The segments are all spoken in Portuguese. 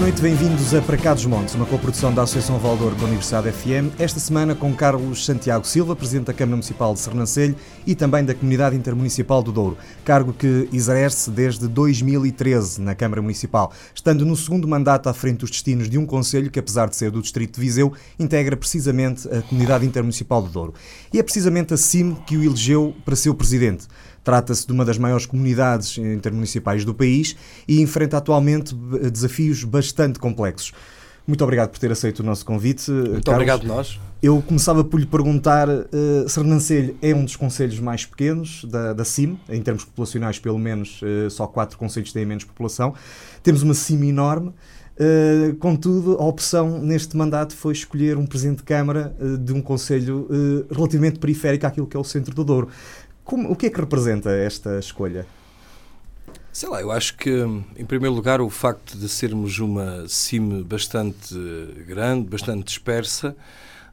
noite, bem-vindos a Para Cá dos Montes, uma coprodução da Associação Valdor com a Universidade FM. Esta semana com Carlos Santiago Silva, Presidente da Câmara Municipal de Sernancelho e também da Comunidade Intermunicipal do Douro, cargo que exerce desde 2013 na Câmara Municipal, estando no segundo mandato à frente dos destinos de um Conselho que, apesar de ser do Distrito de Viseu, integra precisamente a Comunidade Intermunicipal do Douro. E é precisamente a CIM que o elegeu para ser o Presidente. Trata-se de uma das maiores comunidades intermunicipais do país e enfrenta atualmente desafios bastante complexos. Muito obrigado por ter aceito o nosso convite. Muito Carlos. obrigado nós. Eu começava por lhe perguntar, uh, Sernancelho é um dos conselhos mais pequenos da, da CIM, em termos populacionais pelo menos uh, só quatro conselhos têm menos população. Temos uma CIM enorme, uh, contudo a opção neste mandato foi escolher um Presidente de Câmara uh, de um conselho relativamente periférico àquilo que é o centro do Douro. Como, o que é que representa esta escolha? Sei lá, eu acho que, em primeiro lugar, o facto de sermos uma CIM bastante grande, bastante dispersa,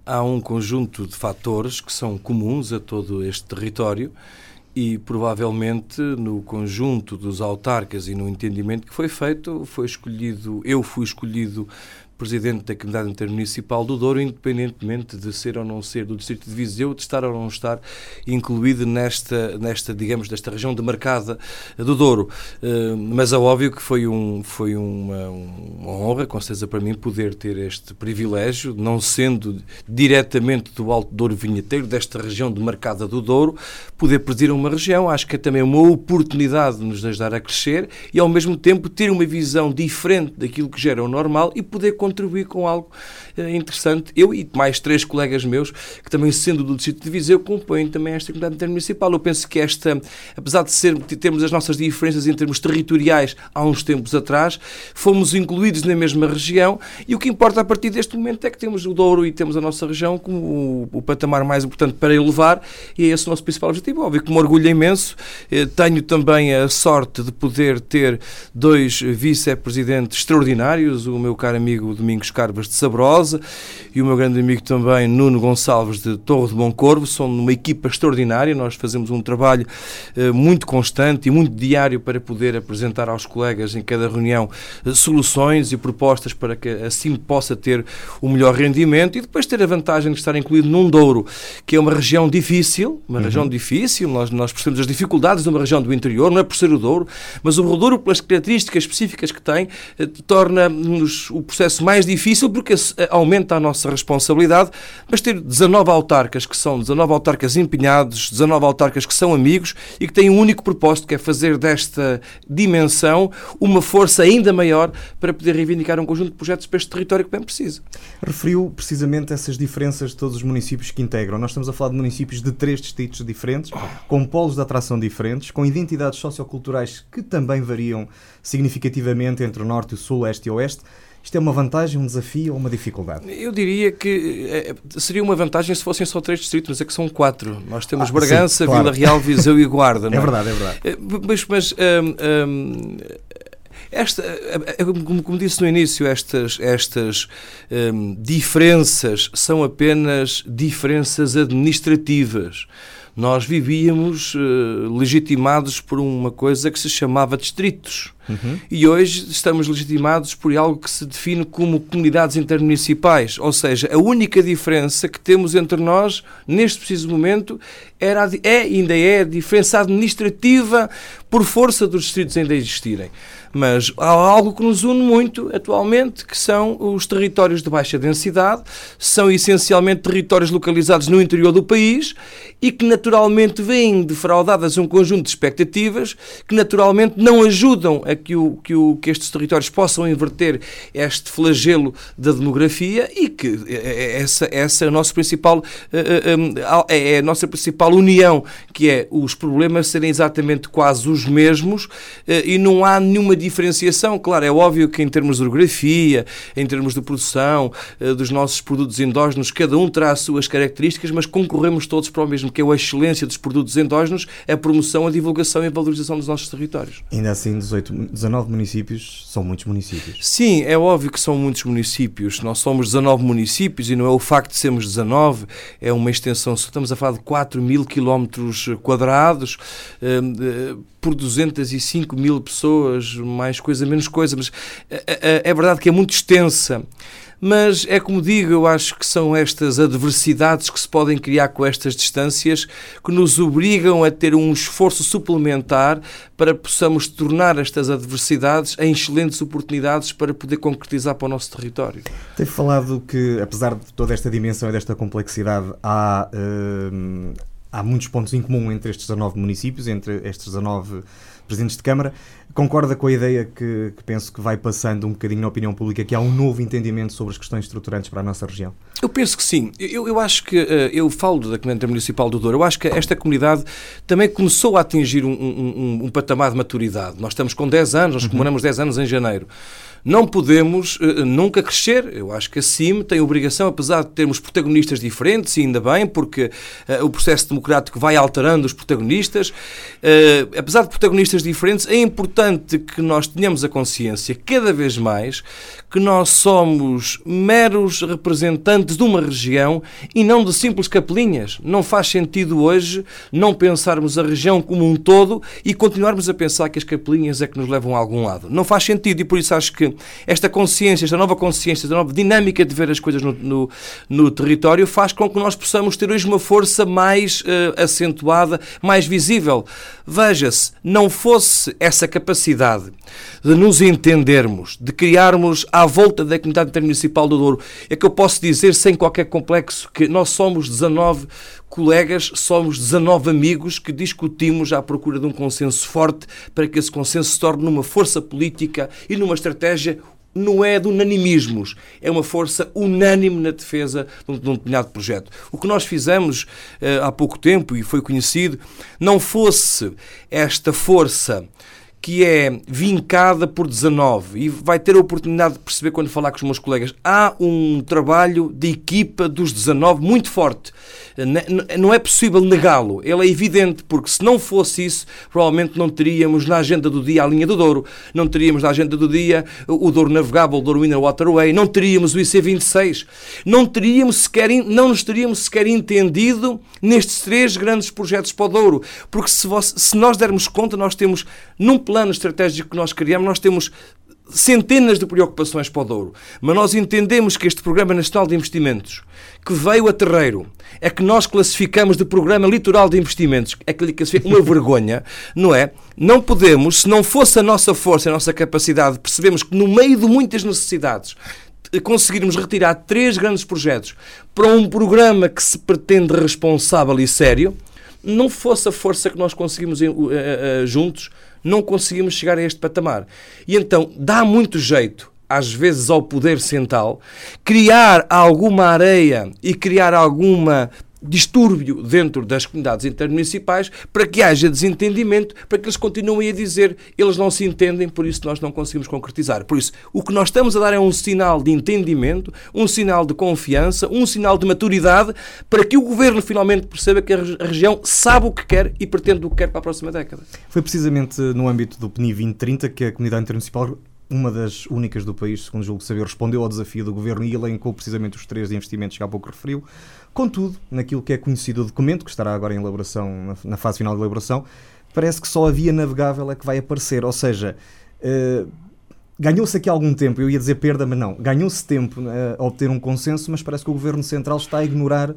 há um conjunto de fatores que são comuns a todo este território e provavelmente no conjunto dos autarcas e no entendimento que foi feito, foi escolhido, eu fui escolhido presidente da Comunidade Intermunicipal do Douro, independentemente de ser ou não ser do Distrito de Viseu, de estar ou não estar incluído nesta, nesta digamos, desta região demarcada do Douro. Eh, mas é óbvio que foi, um, foi uma, uma honra, com certeza para mim, poder ter este privilégio, não sendo diretamente do Alto Douro Vinheteiro, desta região demarcada do Douro, poder presidir uma região. Acho que é também uma oportunidade de nos ajudar a crescer e, ao mesmo tempo, ter uma visão diferente daquilo que gera o normal e poder contribuir com algo eh, interessante. Eu e mais três colegas meus, que também sendo do Distrito de Viseu, compõem também esta comunidade intermunicipal. Eu penso que esta, apesar de ser, termos as nossas diferenças em termos territoriais há uns tempos atrás, fomos incluídos na mesma região e o que importa a partir deste momento é que temos o Douro e temos a nossa região como o, o patamar mais importante para elevar e é esse o nosso principal objetivo. Óbvio que me orgulho imenso. Eh, tenho também a sorte de poder ter dois vice-presidentes extraordinários, o meu caro amigo Domingos Carvas de Sabrosa e o meu grande amigo também Nuno Gonçalves de Torre de Bom Corvo. São uma equipa extraordinária. Nós fazemos um trabalho eh, muito constante e muito diário para poder apresentar aos colegas em cada reunião eh, soluções e propostas para que assim possa ter o melhor rendimento e depois ter a vantagem de estar incluído num Douro, que é uma região difícil, uma uhum. região difícil. Nós, nós percebemos as dificuldades de uma região do interior, não é por ser o Douro, mas o Douro, pelas características específicas que tem, eh, torna-nos o processo mais difícil porque eh, aumenta a nossa responsabilidade, mas ter 19 autarcas que são 19 autarcas empenhados, 19 autarcas que são amigos e que têm um único propósito que é fazer desta dimensão uma força ainda maior para poder reivindicar um conjunto de projetos para este território que bem precisa. Referiu precisamente essas diferenças de todos os municípios que integram. Nós estamos a falar de municípios de três distritos diferentes, com polos de atração diferentes, com identidades socioculturais que também variam significativamente entre o norte, o sul, este e oeste. Isto é uma vantagem, um desafio ou uma dificuldade? Eu diria que é, seria uma vantagem se fossem só três distritos, mas é que são quatro. Nós temos ah, Bragança, sim, claro. Vila Real, Viseu e Guarda. É? é? verdade, é verdade. Eh, mas, mas um, um, esta, como, disse no início, estas, estas um, diferenças são apenas diferenças administrativas nós vivíamos uh, legitimados por uma coisa que se chamava distritos. Uhum. E hoje estamos legitimados por algo que se define como comunidades intermunicipais. Ou seja, a única diferença que temos entre nós, neste preciso momento, era, é ainda é a diferença administrativa por força dos distritos ainda existirem. Mas há algo que nos une muito atualmente, que são os territórios de baixa densidade, são essencialmente territórios localizados no interior do país e que naturalmente vêm defraudadas um conjunto de expectativas que naturalmente não ajudam a que, o, que, o, que estes territórios possam inverter este flagelo da demografia e que essa, essa é a nossa principal eh, eh, eh, é a nossa principal união, que é os problemas serem exatamente quase os mesmos e não há nenhuma diferenciação. Claro, é óbvio que em termos de orografia, em termos de produção dos nossos produtos endógenos, cada um terá as suas características, mas concorremos todos para o mesmo, que é excelente excelência dos produtos endógenos, a promoção, a divulgação e a valorização dos nossos territórios. Ainda assim, 18, 19 municípios são muitos municípios. Sim, é óbvio que são muitos municípios. Nós somos 19 municípios e não é o facto de sermos 19, é uma extensão, estamos a falar de 4 mil quilómetros quadrados, eh, eh, por 205 mil pessoas, mais coisa, menos coisa, mas é, é verdade que é muito extensa. Mas é como digo, eu acho que são estas adversidades que se podem criar com estas distâncias que nos obrigam a ter um esforço suplementar para possamos tornar estas adversidades em excelentes oportunidades para poder concretizar para o nosso território. Tem falado que, apesar de toda esta dimensão e desta complexidade, há. Uh, há muitos pontos em comum entre estes 19 municípios, entre estes 19 presidentes de Câmara. Concorda com a ideia que, que, penso que vai passando um bocadinho na opinião pública, que há um novo entendimento sobre as questões estruturantes para a nossa região? Eu penso que sim. Eu, eu acho que, eh, eu falo da Comunidade Municipal do Douro, eu acho que esta comunidade também começou a atingir um, um, um, um patamar de maturidade. Nós estamos com 10 anos, nós uhum. comemoramos 10 anos em janeiro. Não podemos uh, nunca crescer. Eu acho que a CIM tem obrigação, apesar de termos protagonistas diferentes, e ainda bem, porque uh, o processo democrático vai alterando os protagonistas. Uh, apesar de protagonistas diferentes, é importante que nós tenhamos a consciência, cada vez mais, que nós somos meros representantes de uma região e não de simples capelinhas. Não faz sentido hoje não pensarmos a região como um todo e continuarmos a pensar que as capelinhas é que nos levam a algum lado. Não faz sentido e por isso acho que esta consciência, esta nova consciência, esta nova dinâmica de ver as coisas no, no, no território faz com que nós possamos ter hoje uma força mais uh, acentuada, mais visível. Veja-se, não fosse essa capacidade de nos entendermos, de criarmos à volta da comunidade intermunicipal do Douro, é que eu posso dizer sem qualquer complexo que nós somos 19 colegas, somos 19 amigos que discutimos à procura de um consenso forte para que esse consenso se torne numa força política e numa estratégia não é de unanimismos, é uma força unânime na defesa de um, de determinado projeto. O que nós fizemos uh, há pouco tempo, e foi conhecido, não fosse esta força que é vincada por 19 e vai ter a oportunidade de perceber quando falar com os meus colegas. Há um trabalho de equipa dos 19 muito forte. Não é possível negá-lo. Ele é evidente, porque se não fosse isso, provavelmente não teríamos na agenda do dia a linha do Douro, não teríamos na agenda do dia o Douro Navegável, o Douro Inner Waterway, não teríamos o IC26, não teríamos sequer, não nos teríamos sequer entendido nestes três grandes projetos para o Douro. Porque se, se nós dermos conta, nós temos num plano estratégico que nós criamos, nós temos centenas de preocupações para o Douro, mas nós entendemos que este Programa Nacional de Investimentos, que veio a terreiro, é que nós classificamos de Programa Litoral de Investimentos, é que lhe uma vergonha, não é? Não podemos, se não fosse a nossa força, a nossa capacidade, percebemos que no meio de muitas necessidades, conseguirmos retirar três grandes projetos para um programa que se pretende responsável e sério, não fosse a força que nós conseguimos eh, eh, eh, juntos, não conseguimos chegar a este patamar. E então dá muito jeito, às vezes, ao poder central, criar alguma areia e criar alguma distúrbio dentro das comunidades intermunicipais para que haja desentendimento, para que eles continuem a dizer eles não se entendem, por isso nós não conseguimos concretizar. Por isso, o que nós estamos a dar é um sinal de entendimento, um sinal de confiança, um sinal de maturidade para que o governo finalmente perceba que a região sabe o que quer e pretende o que quer para a próxima década. Foi precisamente no âmbito do PNI 2030 que a comunidade intermunicipal uma das únicas do país, segundo julgo saber, respondeu ao desafio do governo e elencou precisamente os três investimentos que há pouco referiu. Contudo, naquilo que é conhecido o documento, que estará agora em elaboração, na fase final de elaboração, parece que só a via navegável é que vai aparecer. Ou seja, uh, ganhou-se aqui algum tempo, eu ia dizer perda, mas não, ganhou-se tempo uh, a obter um consenso, mas parece que o governo central está a ignorar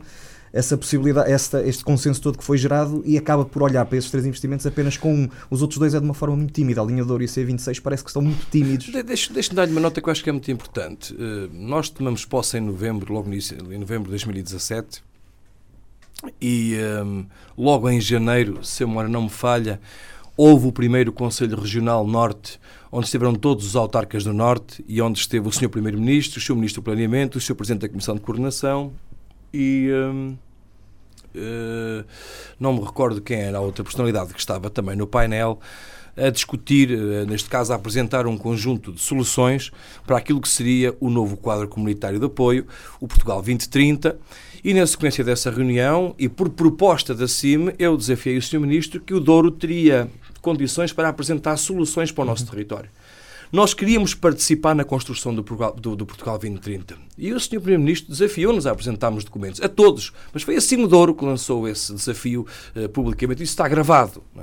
essa possibilidade, esta, este consenso todo que foi gerado e acaba por olhar para esses três investimentos apenas com um. Os outros dois é de uma forma muito tímida. A linha de ouro e a C26 parece que estão muito tímidos. De, Deixa-me deixa dar-lhe uma nota que eu acho que é muito importante. Uh, nós tomamos posse em novembro, logo nisso, em novembro de 2017, e um, logo em janeiro, se a memória não me falha, houve o primeiro Conselho Regional Norte, onde estiveram todos os autarcas do Norte e onde esteve o Sr. Primeiro-Ministro, o Sr. Ministro do Planeamento, o Sr. Presidente da Comissão de Coordenação, e uh, uh, não me recordo quem era a outra personalidade que estava também no painel, a discutir, eh, neste caso a apresentar um conjunto de soluções para aquilo que seria o novo quadro comunitário de apoio, o Portugal 2030. E na sequência dessa reunião, e por proposta da CIM, eu desafiei o Sr. Ministro que o Douro teria condições para apresentar soluções para o nosso território. Nós queríamos participar na construção do, do, do Portugal 2030. E o Sr. Primeiro-Ministro desafiou-nos a apresentarmos documentos, a todos. Mas foi a Cimo Douro que lançou esse desafio uh, publicamente. Isso está gravado. É?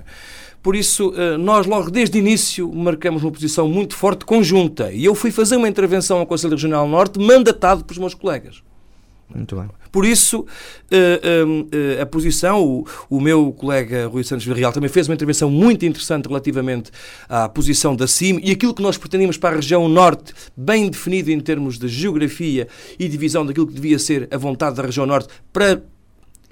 Por isso, uh, nós logo desde o início marcamos uma posição muito forte conjunta. E eu fui fazer uma intervenção ao Conselho Regional Norte mandatado pelos meus colegas. Muito bem. Por isso, eh, eh, a posição, o, o meu colega Rui Santos Villarreal também fez uma intervenção muito interessante relativamente à posição da CIM e aquilo que nós pretendíamos para a região norte, bem definido em termos de geografia e divisão daquilo que devia ser a vontade da região norte para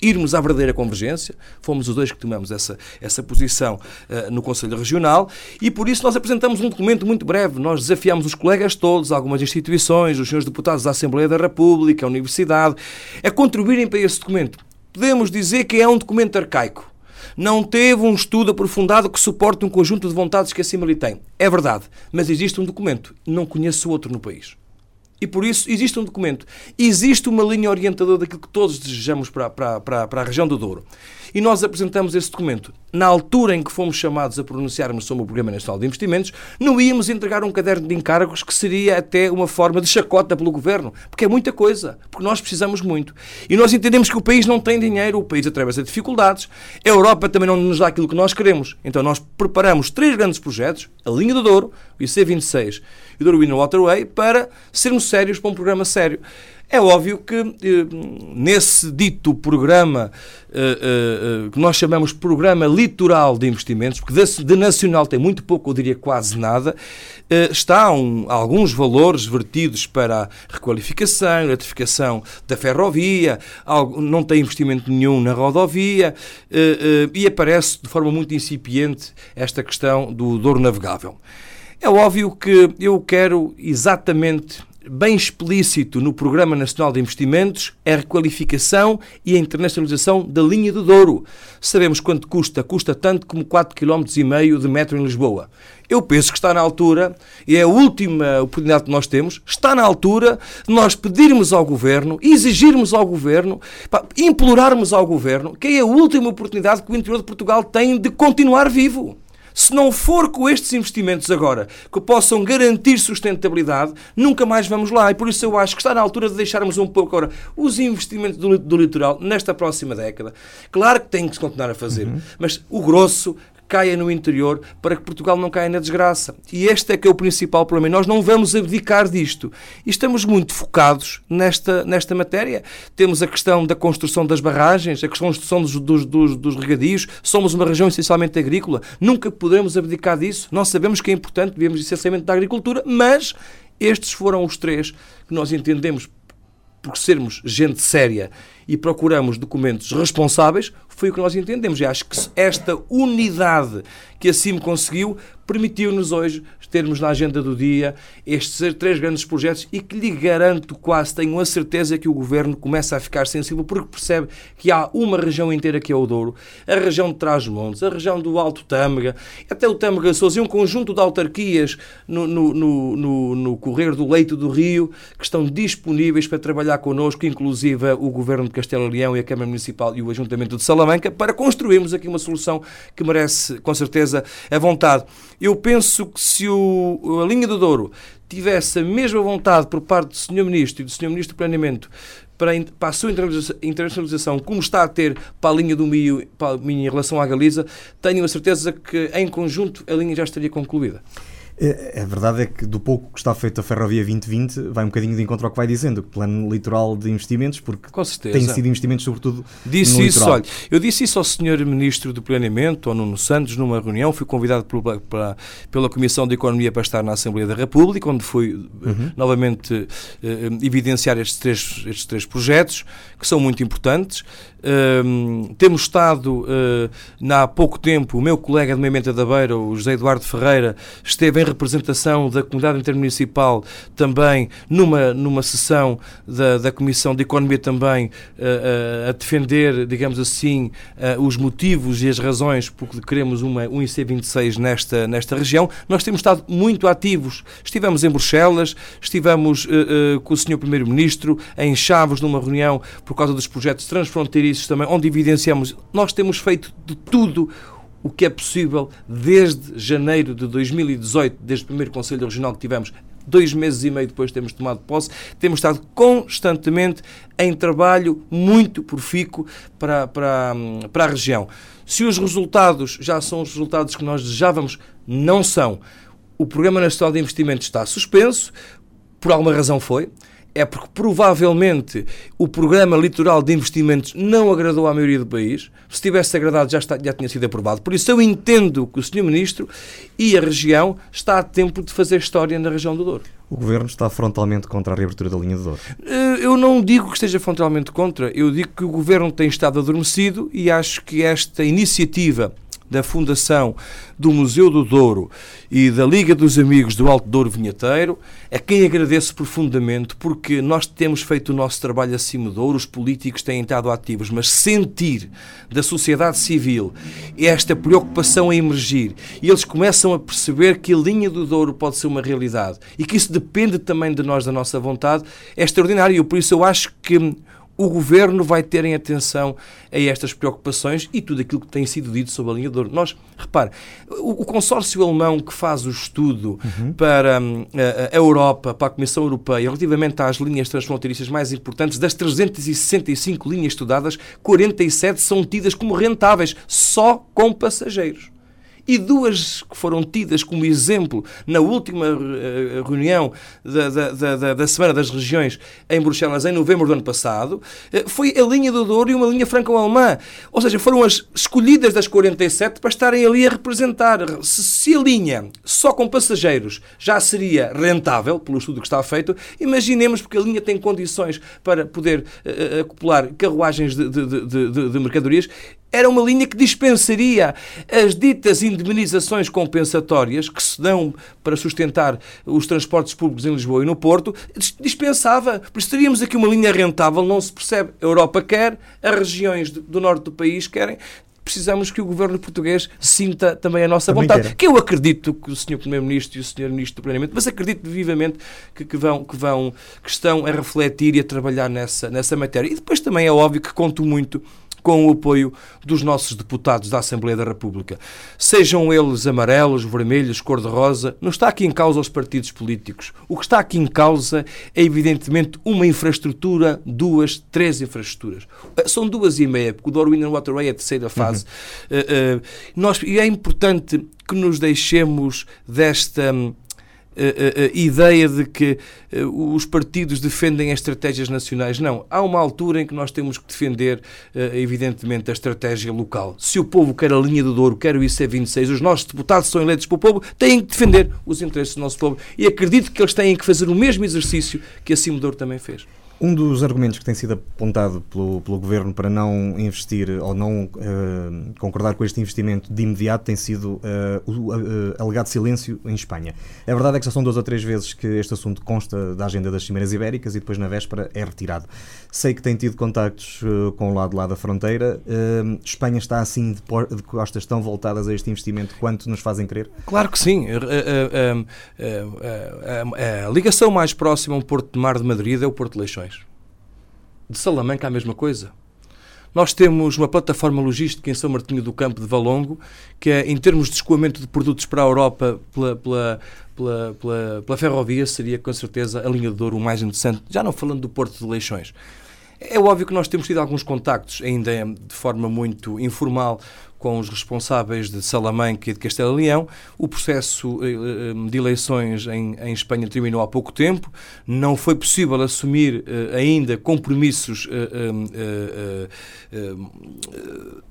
irmos à verdadeira convergência. Fomos os dois que tomamos essa, essa posição uh, no Conselho Regional e por isso nós apresentamos um documento muito breve. Nós desafiamos os colegas todos, algumas instituições, os senhores deputados da Assembleia da República, a Universidade, a contribuírem para esse documento. Podemos dizer que é um documento arcaico. Não teve um estudo aprofundado que suporte um conjunto de vontades que acima lhe tem. É verdade, mas existe um documento. Não conheço outro no país. E por isso existe um documento, existe uma linha orientadora daquilo que todos desejamos para, para, para, para a região do Douro. E nós apresentamos esse documento. Na altura em que fomos chamados a pronunciarmos sobre o Programa Nacional de Investimentos, não íamos entregar um caderno de encargos que seria até uma forma de chacota pelo Governo, porque é muita coisa, porque nós precisamos muito. E nós entendemos que o país não tem dinheiro, o país atravessa dificuldades, a Europa também não nos dá aquilo que nós queremos. Então nós preparamos três grandes projetos, a Linha do Douro, o IC26 e o Douro Winner Waterway, para sermos sérios para um programa sério. É óbvio que eh, nesse dito programa eh, eh, que nós chamamos Programa Litoral de Investimentos, porque de nacional tem muito pouco, eu diria quase nada, está um, alguns valores vertidos para a requalificação, eletrificação da ferrovia, não tem investimento nenhum na rodovia e aparece de forma muito incipiente esta questão do Douro Navegável. É óbvio que eu quero exatamente bem explícito no Programa Nacional de Investimentos é a requalificação e a internacionalização da linha do Douro. Sabemos quanto custa, custa tanto como 4,5 km de metro em Lisboa. Eu penso que está na altura, e é a última oportunidade que nós temos, está na altura de nós pedirmos ao Governo, exigirmos ao Governo, implorarmos ao Governo, que é a última oportunidade que o interior de Portugal tem de continuar vivo. Se não for com estes investimentos agora que possam garantir sustentabilidade, nunca mais vamos lá. E por isso eu acho que está na altura de deixarmos um pouco agora os investimentos do, do litoral nesta próxima década. Claro que tem que se continuar a fazer, uhum. mas o grosso caia no interior para que Portugal não caia na desgraça. E este é que é o principal problema. nós não vamos abdicar disto. E estamos muito focados nesta, nesta matéria. Temos a questão da construção das barragens, a construção dos, dos, dos, dos regadios. Somos uma região essencialmente agrícola. Nunca poderemos abdicar disso. Nós sabemos que é importante, vivemos essencialmente da agricultura, mas estes foram os três que nós entendemos por sermos gente séria e procuramos documentos responsáveis, foi o que nós entendemos. E acho que esta unidade que a CIM conseguiu permitiu-nos hoje termos na agenda do dia estes três grandes projetos e que lhe garanto, quase tenho a certeza que o Governo começa a ficar sensível porque percebe que há uma região inteira que é o Douro, a região de Trás-Montes, a região do Alto Tâmega, até o Tâmega Sousa e um conjunto de autarquias no, no, no, no, correr do leito do Rio que estão disponíveis para trabalhar connosco, inclusive o Governo de Castelo Leão e a Câmara Municipal e o Ajuntamento de Para construirmos aqui uma solução que merece, com certeza, a vontade. Eu penso que se o a linha do Douro tivesse a mesma vontade por parte do Sr. Ministro e do Sr. Ministro do Planeamento para, para a sua internacionalização, como está a ter para a linha do Minho, para a minha em relação à Galiza, tenho a certeza que, em conjunto, a linha já estaria concluída. É, a verdade é que do pouco que está feito a Ferrovia 2020 vai um bocadinho de encontro ao que vai dizendo, o plano litoral de investimentos, porque tem sido investimentos sobretudo disse no isso, litoral. Olha, eu disse isso ao Sr. Ministro do Planeamento, ao Nuno Santos, numa reunião, fui convidado por, para, pela Comissão de Economia para estar na Assembleia da República, onde fui eh, uhum. novamente eh, evidenciar estes três, estes três projetos, que são muito importantes. Uh, temos estado, uh, há pouco tempo, o meu colega de Moimenta da Beira, o José Eduardo Ferreira, esteve em representação da comunidade intermunicipal também numa, numa sessão da, da Comissão de Economia também uh, uh, a defender, digamos assim, uh, os motivos e as razões porque queremos uma, um IC26 nesta, nesta região. Nós temos estado muito ativos. Estivemos em Bruxelas, estivemos com o Sr. Primeiro-Ministro em Chaves numa reunião por causa dos projetos transfronteiriços também, onde evidenciamos, nós temos feito de tudo o que é possível desde janeiro de 2018, desde o primeiro Conselho Regional que tivemos, dois meses e meio depois de termos tomado posse, temos estado constantemente em trabalho muito profícuo para, para, para a região. Se os resultados já são os resultados que nós desejávamos, não são. O Programa Nacional de Investimentos está suspenso, por alguma razão foi é porque provavelmente o programa litoral de investimentos não agradou à maioria do país. Se tivesse agradado, já, está, já tinha sido aprovado. Por isso, eu entendo que o Sr. Ministro e a região está a tempo de fazer história na região do Douro. O Governo está frontalmente contra a reabertura da linha do Douro? Eh, eu não digo que esteja frontalmente contra. Eu digo que o Governo tem estado adormecido e acho que esta iniciativa da Fundação do Museu do Douro e da Liga dos Amigos do Alto Douro Vinheteiro, a quem agradeço profundamente, porque nós temos feito o nosso trabalho acima do Douro, os políticos têm estado ativos, mas sentir da sociedade civil esta preocupação a emergir e eles começam a perceber que a linha do Douro pode ser uma realidade e que isso depende também de nós, da nossa vontade, é extraordinário. Por isso eu acho que o governo vai ter em atenção a estas preocupações e tudo aquilo que tem sido dito sobre a linha de ouro. Nós, repare, o, o consórcio alemão que faz o estudo uhum. para um, a, a, Europa, para a Comissão Europeia, relativamente às linhas transfronteiriças mais importantes, das 365 linhas estudadas, 47 são tidas como rentáveis, só com passageiros e duas que foram tidas como exemplo na última uh, reunião da, da, da, da, Semana das Regiões em Bruxelas, em novembro do ano passado, uh, foi a linha do Douro e uma linha franco-alemã. Ou seja, foram as escolhidas das 47 para estarem ali a representar. Se, se a linha só com passageiros já seria rentável, pelo estudo que está feito, imaginemos porque a linha tem condições para poder uh, acoplar carruagens de, de, de, de mercadorias era uma linha que dispensaria as ditas indemnizações compensatórias que se dão para sustentar os transportes públicos em Lisboa e no Porto, dispensava. Por isso teríamos aqui uma linha rentável, não se percebe. A Europa quer, as regiões do norte do país querem, precisamos que o governo português sinta também a nossa também vontade. Queira. Que eu acredito que o Sr. Primeiro-Ministro e o Sr. Ministro do Planeamento, mas acredito vivamente que, que, vão, que, vão, que estão a refletir e a trabalhar nessa, nessa matéria. E depois também é óbvio que conto muito com o apoio dos nossos deputados da Assembleia da República. Sejam eles amarelos, vermelhos, cor-de-rosa, não está aqui em causa os partidos políticos. O que está aqui em causa é, evidentemente, uma infraestrutura, duas, três infraestruturas. Eh, são duas e meia, porque o Douro Wind Waterway é a terceira fase. Uhum. Uh, uh, nós, e é importante que nos deixemos desta a, a, ideia de que uh, os partidos defendem as estratégias nacionais. Não. Há uma altura em que nós temos que defender, uh, evidentemente, a estratégia local. Se o povo quer a linha do Douro, quer o IC26, os nossos deputados são eleitos pelo povo, têm que defender os interesses do nosso povo. E acredito que eles têm que fazer o mesmo exercício que a Cimo Douro também fez. Um dos argumentos que tem sido apontado pelo, pelo Governo para não investir ou não uh, concordar com este investimento de imediato tem sido uh, o uh, alegado silêncio em Espanha. A verdade é que já são duas ou três vezes que este assunto consta da agenda das Cimeiras Ibéricas e depois na véspera é retirado. Sei que tem tido contactos com o lado lá da fronteira. Espanha está assim de, de, costas tão voltadas a este investimento quanto nos fazem crer? Claro que sim. A ligação mais próxima a um Porto de Mar de Madrid é o Porto de Leixões de Salamanca a mesma coisa. Nós temos uma plataforma logística em São Martinho do Campo de Valongo, que é, em termos de escoamento de produtos para a Europa pela, pela, pela, pela, pela ferrovia, seria com certeza a linha de Douro o mais interessante, já não falando do Porto de Leixões. É óbvio que nós temos tido alguns contactos, ainda de forma muito informal, com os responsáveis de Salamanca e de Castelo Leão. O processo eh, eh, de eleições em, em, Espanha terminou há pouco tempo. Não foi possível assumir eh, ainda compromissos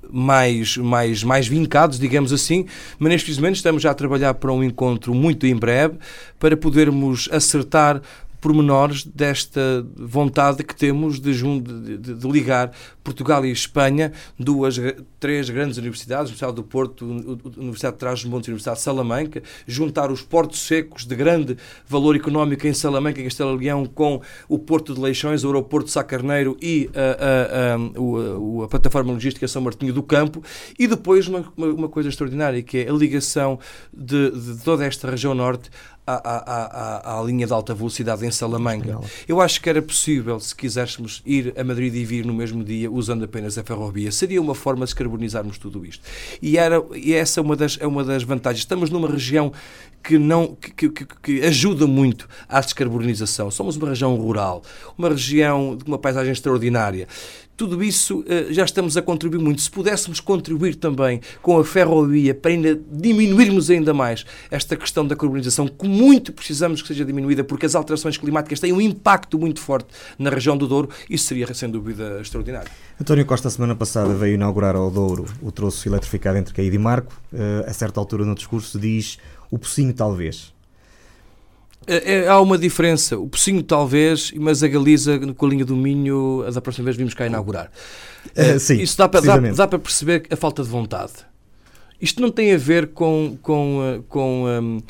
mais, mais, mais vincados, digamos assim, mas neste momento estamos já a trabalhar para um encontro muito em breve para podermos acertar pormenores desta vontade que temos de, de, de, de, ligar Portugal e Espanha, duas, três grandes universidades, Universidade do Porto, Universidade de Trás-os-Montes e Universidade de Salamanca, juntar os portos secos de grande valor económico em Salamanca e Castelo Leão com o Porto de Leixões, o aeroporto de Sá e a, a, a, a, plataforma logística São Martinho do Campo, e depois uma, uma coisa extraordinária, que é a ligação de, de toda esta região norte à, à, à, à, linha de alta velocidade em Salamanca. Eu acho que era possível, se quiséssemos ir a Madrid e vir no mesmo dia, usando apenas a ferrovia. Seria uma forma de descarbonizarmos tudo isto. E, era, e essa é uma, das, é uma das vantagens. Estamos numa região que, não, que, que, que ajuda muito à descarbonização. Somos uma região rural, uma região de uma paisagem extraordinária tudo isso uh, já estamos a contribuir muito. Se pudéssemos contribuir também com a ferrovia para ainda diminuirmos ainda mais esta questão da carbonização, que muito precisamos que seja diminuída, porque as alterações climáticas têm um impacto muito forte na região do Douro, isso seria sem dúvida extraordinário. António Costa, semana passada, veio inaugurar ao Douro o troço eletrificado entre Caído e Marco. Uh, a certa altura no discurso diz o pocinho talvez. É, é, há uma diferença. O Pocinho, talvez, mas a Galiza, com a linha do Minho, da próxima vez vimos cá inaugurar. Uh, sim, Isso dá para, dá, dá, para perceber a falta de vontade. Isto não tem a ver com, com, com um,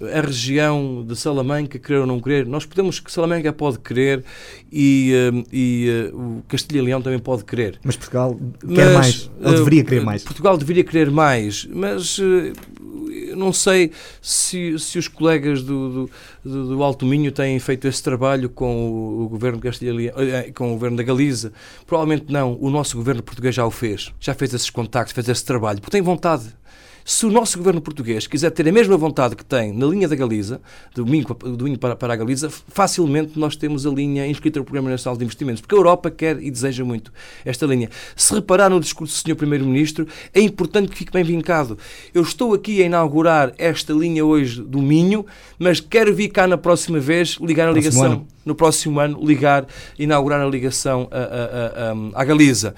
a região de Salamanca querer ou não querer. Nós podemos que Salamanca pode querer e, um, e uh, o Castilha e Leão também pode querer. Mas Portugal quer mas, mais, ou deveria querer mais. Portugal deveria querer mais, mas não sei se, se os colegas do, do, do, Alto Minho têm feito esse trabalho com o, o governo Castilha, eh, com o governo da Galiza. Provavelmente não. O nosso governo português já o fez. Já fez esses contactos, fez esse trabalho. Porque tem vontade. Se o nosso governo português quiser ter a mesma vontade que tem na linha da Galiza, do Minho, do Minho para, para a Galiza, facilmente nós temos a linha inscrita no Programa Nacional de Investimentos, porque a Europa quer e deseja muito esta linha. Se reparar no discurso do Sr. Primeiro-Ministro, é importante que fique bem vincado. Eu estou aqui a inaugurar esta linha hoje do Minho, mas quero vir cá na próxima vez ligar a ligação, no próximo ano, ligar, inaugurar a ligação à Galiza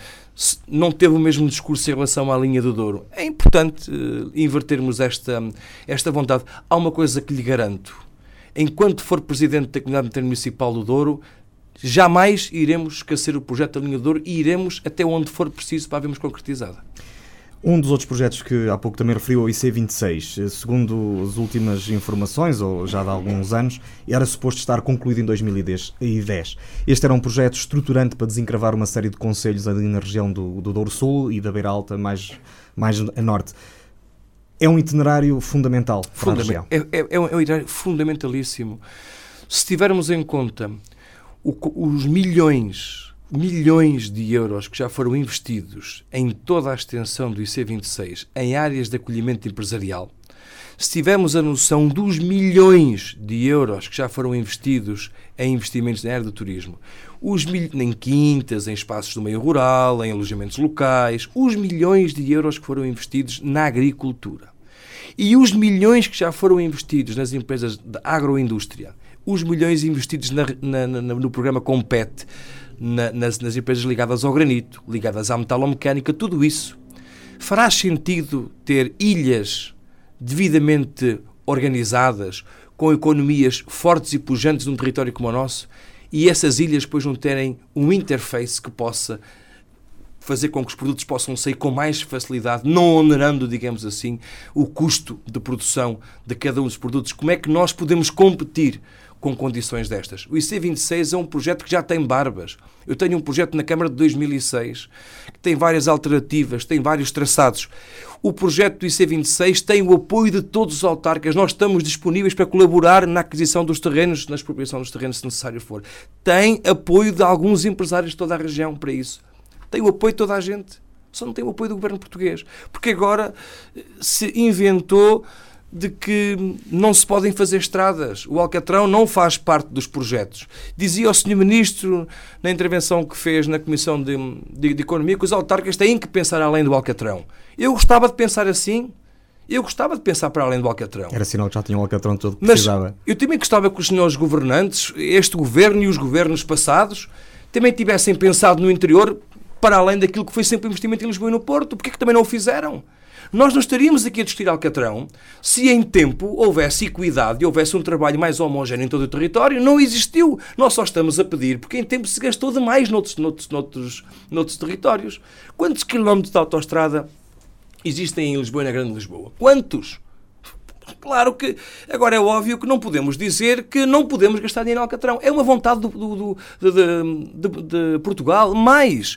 não teve o mesmo discurso em relação à linha do Douro. É importante uh, invertermos esta, esta vontade. Há uma coisa que lhe garanto. Enquanto for presidente da Comunidade Intermunicipal do Douro, jamais iremos esquecer o projeto da linha do Douro e iremos até onde for preciso para a vermos concretizada. Um dos outros projetos que há pouco também referiu, o IC26, segundo as últimas informações, ou já de alguns anos, era suposto estar concluído em 2010. Este era um projeto estruturante para desencravar uma série de conselhos ali na região do, do Douro Sul e da Beira Alta, mais, mais a norte. É um itinerário fundamental para a região. É, é, é, um, é um itinerário fundamentalíssimo. Se tivermos em conta o, os milhões milhões de euros que já foram investidos em toda a extensão do IC26 em áreas de acolhimento empresarial, se tivermos a noção dos milhões de euros que já foram investidos em investimentos na área do turismo, os mil... em quintas, em espaços do meio rural, em alojamentos locais, os milhões de euros que foram investidos na agricultura. E os milhões que já foram investidos nas empresas da agroindústria, os milhões investidos na, na, na, no programa Compete, na, nas, nas empresas ligadas ao granito, ligadas à metalomecânica, tudo isso. Fará sentido ter ilhas devidamente organizadas, com economias fortes e pujantes num território como o nosso, e essas ilhas depois não terem um interface que possa fazer com que os produtos possam sair com mais facilidade, não onerando, digamos assim, o custo de produção de cada um dos produtos. Como é que nós podemos competir com condições destas. O IC26 é um projeto que já tem barbas. Eu tenho um projeto na Câmara de 2006 que tem várias alternativas, tem vários traçados. O projeto do IC26 tem o apoio de todos os autarcas. Nós estamos disponíveis para colaborar na aquisição dos terrenos, na expropriação dos terrenos, se necessário for. Tem apoio de alguns empresários de toda a região para isso. Tem o apoio de toda a gente. Só não tem o apoio do governo português. Porque agora se inventou de que não se podem fazer estradas. O Alcatrão não faz parte dos projetos. Dizia o Sr. Ministro, na intervenção que fez na Comissão de, de, de, Economia, que os autarcas têm que pensar além do Alcatrão. Eu gostava de pensar assim. Eu gostava de pensar para além do Alcatrão. Era sinal que já tinha o Alcatrão todo que Mas precisava. Eu também gostava que os senhores governantes, este governo e os governos passados, também tivessem pensado no interior para além daquilo que foi sempre investimento em Lisboa e no Porto. Porquê que também não o fizeram? Nós não estaríamos aqui a discutir Alcatrão se em tempo houvesse equidade e houvesse um trabalho mais homogéneo em todo o território. Não existiu. Nós só estamos a pedir porque em tempo se gastou demais noutros, noutros, noutros, noutros territórios. Quantos quilómetros de autoestrada existem em Lisboa e na Grande Lisboa? Quantos? Claro que agora é óbvio que não podemos dizer que não podemos gastar dinheiro em Alcatrão. É uma vontade do, do, do, de, de, de, Portugal. Mais,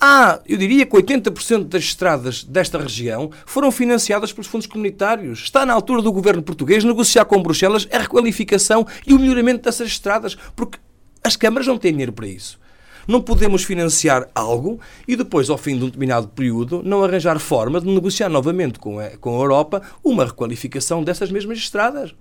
há, eu diria que 80% das estradas desta região foram financiadas pelos fundos comunitários. Está na altura do governo português negociar com Bruxelas a requalificação e o melhoramento dessas estradas, porque as câmaras não têm dinheiro para isso. Não podemos financiar algo e depois, ao fim de um determinado período, não arranjar forma de negociar novamente com a, com a Europa uma requalificação dessas mesmas estradas.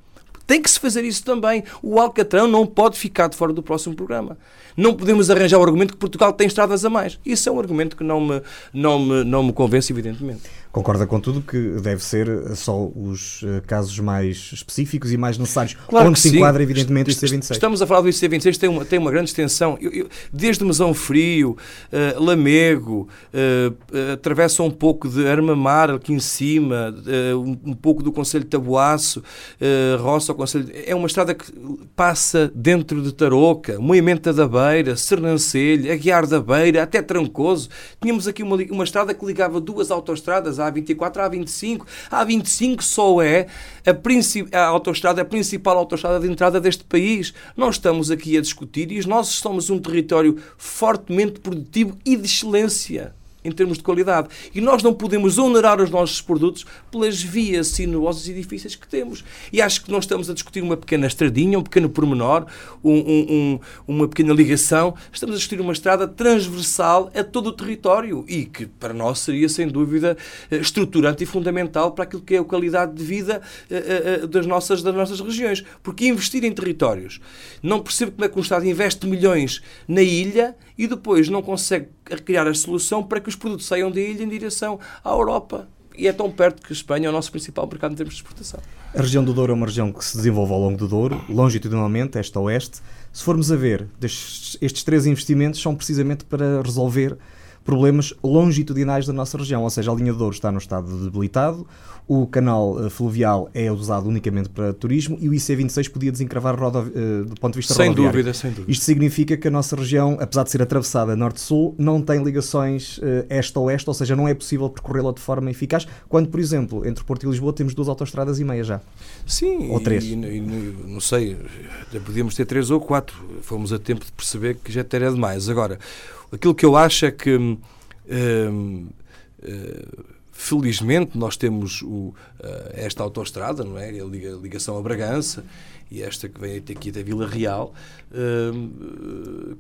Tem que se fazer isso também. O Alcatrão não pode ficar de fora do próximo programa. Não podemos arranjar o argumento que Portugal tem estradas a mais. Isso é um argumento que não me, não me, não me convence, evidentemente. Concorda com tudo que deve ser só os eh, casos mais específicos e mais necessários, claro onde se sim. enquadra evidentemente o IC26. Estamos a falar do IC26, tem uma, tem uma grande extensão, eu, eu, desde Mesão Frio, uh, Lamego, uh, uh, atravessa um pouco de Armamar aqui em cima, um, um, pouco do Conselho de Taboaço, Roça ao Conselho... É uma estrada que passa dentro de Tarouca, Moimenta da Beira, Sernancelho, Aguiar da Beira, até Trancoso. Tínhamos aqui uma, uma estrada que ligava duas autoestradas, a A24, a A25. A A25 só é a, a autoestrada, a principal autoestrada de entrada deste país. Nós estamos aqui a discutir e nós somos um território fortemente produtivo e de excelência em termos de qualidade. E nós não podemos onerar os nossos produtos pelas vias sinuosas e difíceis que temos. E acho que nós estamos a discutir uma pequena estradinha, um pequeno pormenor, um, um, uma pequena ligação. Estamos a discutir uma estrada transversal a todo o território e que para nós seria, sem dúvida, eh, estruturante e fundamental para aquilo que é a qualidade de vida eh, eh, das nossas, das nossas regiões. Porque investir em territórios, não percebo como é que um Estado investe milhões na ilha e depois não consegue criar a solução para que os produtos saiam da ilha em direção à Europa. E é tão perto que a Espanha é o nosso principal mercado em termos de exportação. A região do Douro é uma região que se desenvolve ao longo do Douro, longitudinalmente, este a oeste. Se formos a ver, estes três investimentos são precisamente para resolver problemas longitudinais da nossa região, ou seja, a linha de Douro está no estado debilitado, o canal eh, fluvial é usado unicamente para turismo e o IC26 podia desencravar uh, do ponto de vista sem rodoviário. Dúvida, sem dúvida. Isto significa que a nossa região, apesar de ser atravessada norte-sul, não tem ligações uh, este-oeste, ou seja, não é possível percorrê-la de forma eficaz, quando, por exemplo, entre Porto e Lisboa temos duas autostradas e meia já. Sim. Ou três. E, e, não sei, podíamos ter três ou quatro. Fomos a tempo de perceber que já teria demais. Agora, Aquilo que eu acho é que. Hum, hum, felizmente nós temos o, esta autoestrada, não é? A ligação a Bragança e esta que vem até aqui da Vila Real,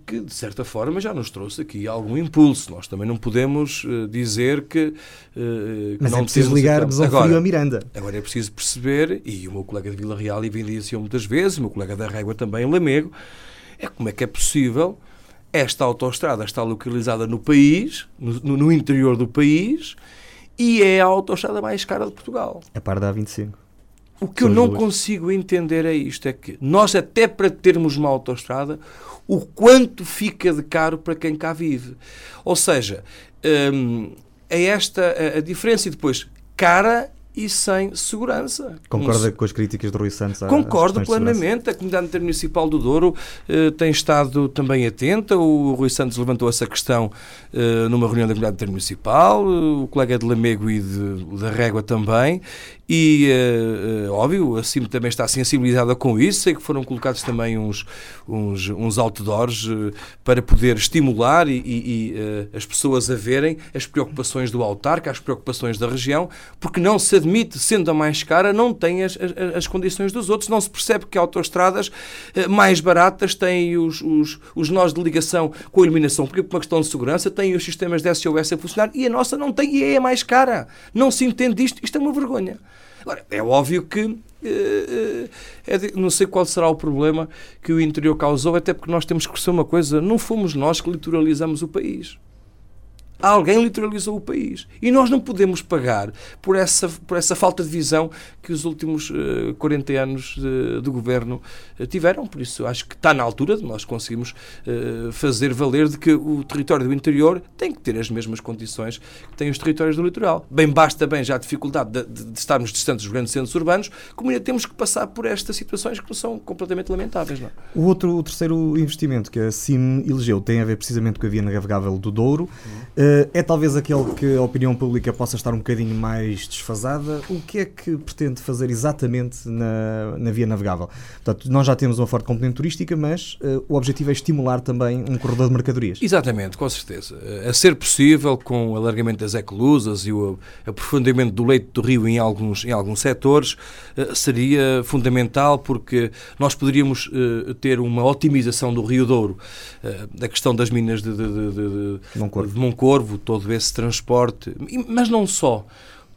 que de certa forma já nos trouxe aqui algum impulso. Nós também não podemos eh, dizer que, que Mas não é preciso ligar-nos ao Frio a Miranda. Agora é preciso perceber, e o meu colega de Vila Real evidenciou muitas vezes, o meu colega da Régua também, Lamego, é como é que é possível esta autoestrada está localizada no país, no, no, interior do país, e é a autoestrada mais cara de Portugal. A par da A25. O que São eu não duas. consigo entender é isto: é que nós, até para termos uma autoestrada, o quanto fica de caro para quem cá vive. Ou seja, hum, é esta a, a diferença. E depois, cara e sem segurança. Concorda com as críticas de Rui Santos? Concordo plenamente. A Comunidade Intermunicipal do Douro eh, tem estado também atenta. O Rui Santos levantou essa questão eh, numa reunião da Comunidade Intermunicipal, o colega de Lamego e de, da Régua também. E, uh, óbvio, a CIM também está sensibilizada com isso. Sei que foram colocados também uns, uns, uns outdoors uh, para poder estimular e, e uh, as pessoas a verem as preocupações do autarca, as preocupações da região, porque não se admite, sendo a mais cara, não tem as, as, as condições dos outros. Não se percebe que autoestradas mais baratas têm os, os, os nós de ligação com a iluminação, porque por uma questão de segurança têm os sistemas de SOS a funcionar e a nossa não tem e é a mais cara. Não se entende isto. Isto é uma vergonha. Agora, é óbvio que é, é, não sei qual será o problema que o interior causou, até porque nós temos que perceber uma coisa: não fomos nós que litoralizamos o país. Alguém literalizou o país. E nós não podemos pagar por essa, por essa falta de visão que os últimos uh, 40 anos de, de governo uh, tiveram. Por isso, acho que está na altura de nós conseguirmos uh, fazer valer de que o território do interior tem que ter as mesmas condições que têm os territórios do litoral. Bem, basta bem já a dificuldade de, de, de estarmos distantes dos grandes centros urbanos, como ainda temos que passar por estas situações que são completamente lamentáveis. Não? É? O outro, o terceiro investimento que a CIM elegeu tem a ver precisamente com a via navegável do Douro. Uhum Uh, é talvez aquele que a opinião pública possa estar um bocadinho mais desfasada. O que é que pretende fazer exatamente na, na via navegável? Portanto, nós já temos uma forte componente turística, mas uh, o objetivo é estimular também um corredor de mercadorias. Exatamente, com certeza. A ser possível, com o alargamento das ecolusas e o aprofundamento do leito do rio em alguns, em alguns setores, uh, seria fundamental porque nós poderíamos ter uma otimização do Rio Douro, da questão das minas de, de, de, de, de Moncorvo Corvo, todo esse transporte, mas não só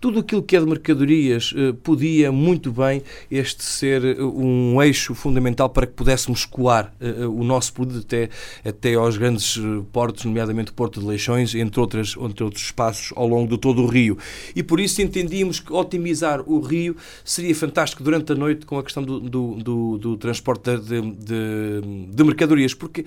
tudo aquilo que é de mercadorias eh, podia muito bem este ser eh, um eixo fundamental para que pudéssemos escoar eh, o nosso produto até, até aos grandes portos, nomeadamente o Porto de Leixões, entre, outras, entre outros espaços ao longo de todo o rio. E por isso entendíamos que otimizar o rio seria fantástico durante a noite com a questão do, do, do, do transporte de, de, de, mercadorias, porque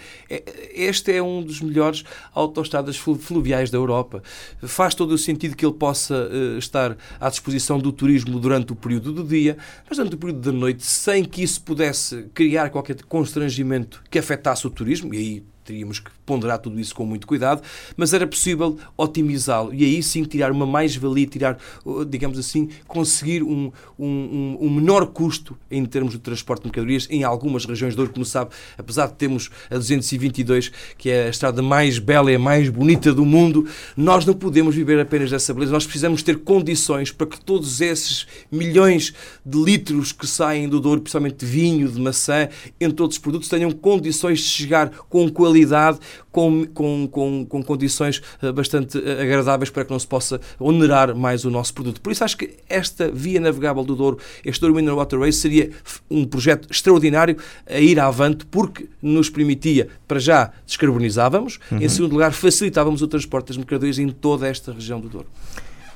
este é um dos melhores autoestradas fluviais da Europa. Faz todo o sentido que ele possa estar estar à disposição do turismo durante o período do dia, mas durante o período da noite, sem que isso pudesse criar qualquer constrangimento que afetasse o turismo, e aí teríamos que ponderar tudo isso com muito cuidado, mas era possível otimizá-lo e aí sim tirar uma mais-valia, tirar, uh, digamos assim, conseguir um, um, um, menor custo em termos de transporte de mercadorias em algumas regiões do Douro, como sabe, apesar de termos a 222, que é a estrada mais bela e a mais bonita do mundo, nós não podemos viver apenas dessa beleza, nós precisamos ter condições para que todos esses milhões de litros que saem do Douro, principalmente de vinho, de maçã, entre outros produtos, tenham condições de chegar com qualidade com, com, com, com condições eh, bastante eh, agradáveis para que não se possa onerar mais o nosso produto. Por isso acho que esta via navegável do Douro, este Douro Winter Waterway, seria um projeto extraordinário a ir avante porque nos permitia, para já, descarbonizávamos, uhum. em segundo lugar, facilitávamos o transporte das mercadorias em toda esta região do Douro.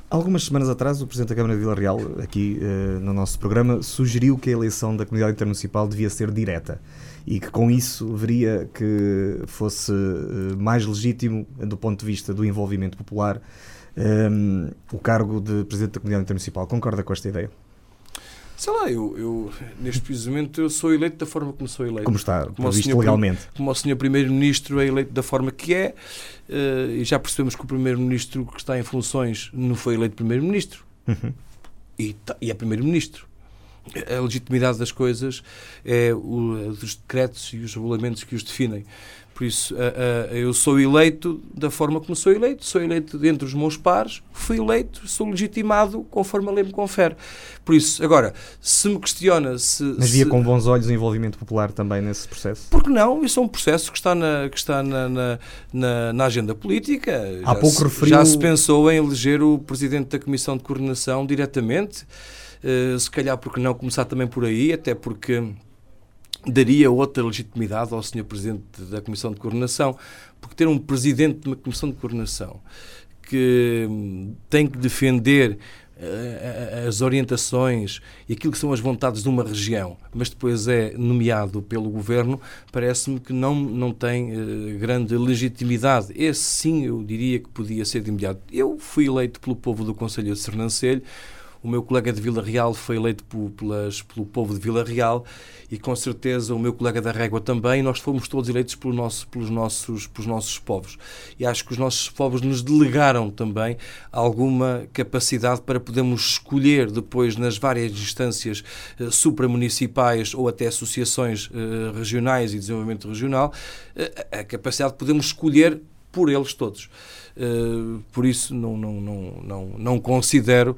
Algumas semanas atrás, o Presidente da Câmara de Vila Real, aqui uh, no nosso programa, sugeriu que a eleição da Comunidade Intermunicipal devia ser direta e que com isso veria que fosse uh, mais legítimo, do ponto de vista do envolvimento popular, um, ehm, o cargo de Presidente da Comunidade Intermunicipal. Concorda com esta ideia? Sei lá, eu, eu neste precisamente eu sou eleito da forma como sou eleito. Como está como visto legalmente. Como o Sr. Primeiro-Ministro é eleito da forma que é, uh, e já percebemos que o Primeiro-Ministro que está em funções não foi eleito Primeiro-Ministro. Uhum. E, e é Primeiro-Ministro a legitimidade das coisas é o, dos decretos e os regulamentos que os definem. Por isso, eu sou eleito da forma como sou eleito, sou eleito dentre os meus pares, fui eleito, sou legitimado conforme a lei me confere. Por isso, agora, se me questiona se. Mas via se... com bons olhos o envolvimento popular também nesse processo? Porque não? Isso é um processo que está na, que está na, na, na, na agenda política. Há já pouco se, referiu... Já se pensou em eleger o presidente da Comissão de Coordenação diretamente. Uh, se calhar, porque não começar também por aí, até porque daria outra legitimidade ao Sr. Presidente da Comissão de Coordenação, porque ter um Presidente de uma Comissão de Coordenação que tem que defender eh, as orientações e aquilo que são as vontades de uma região, mas depois é nomeado pelo governo, parece-me que não, não tem uh, grande legitimidade. Esse sim eu diria que podia ser de imediato. Eu fui eleito pelo povo do Conselho de Sernancelho o meu colega de Vila Real foi eleito pelas, pelo povo de Vila Real e com certeza o meu colega da Régua também. Nós fomos todos eleitos pelo nosso, pelos, nossos, pelos nossos povos. E acho que os nossos povos nos delegaram também alguma capacidade para podermos escolher depois nas várias instâncias eh, supramunicipais ou até associações eh, regionais e desenvolvimento regional, eh, a capacidade de podermos escolher por eles todos. Uh, por isso não, não, não, não, não considero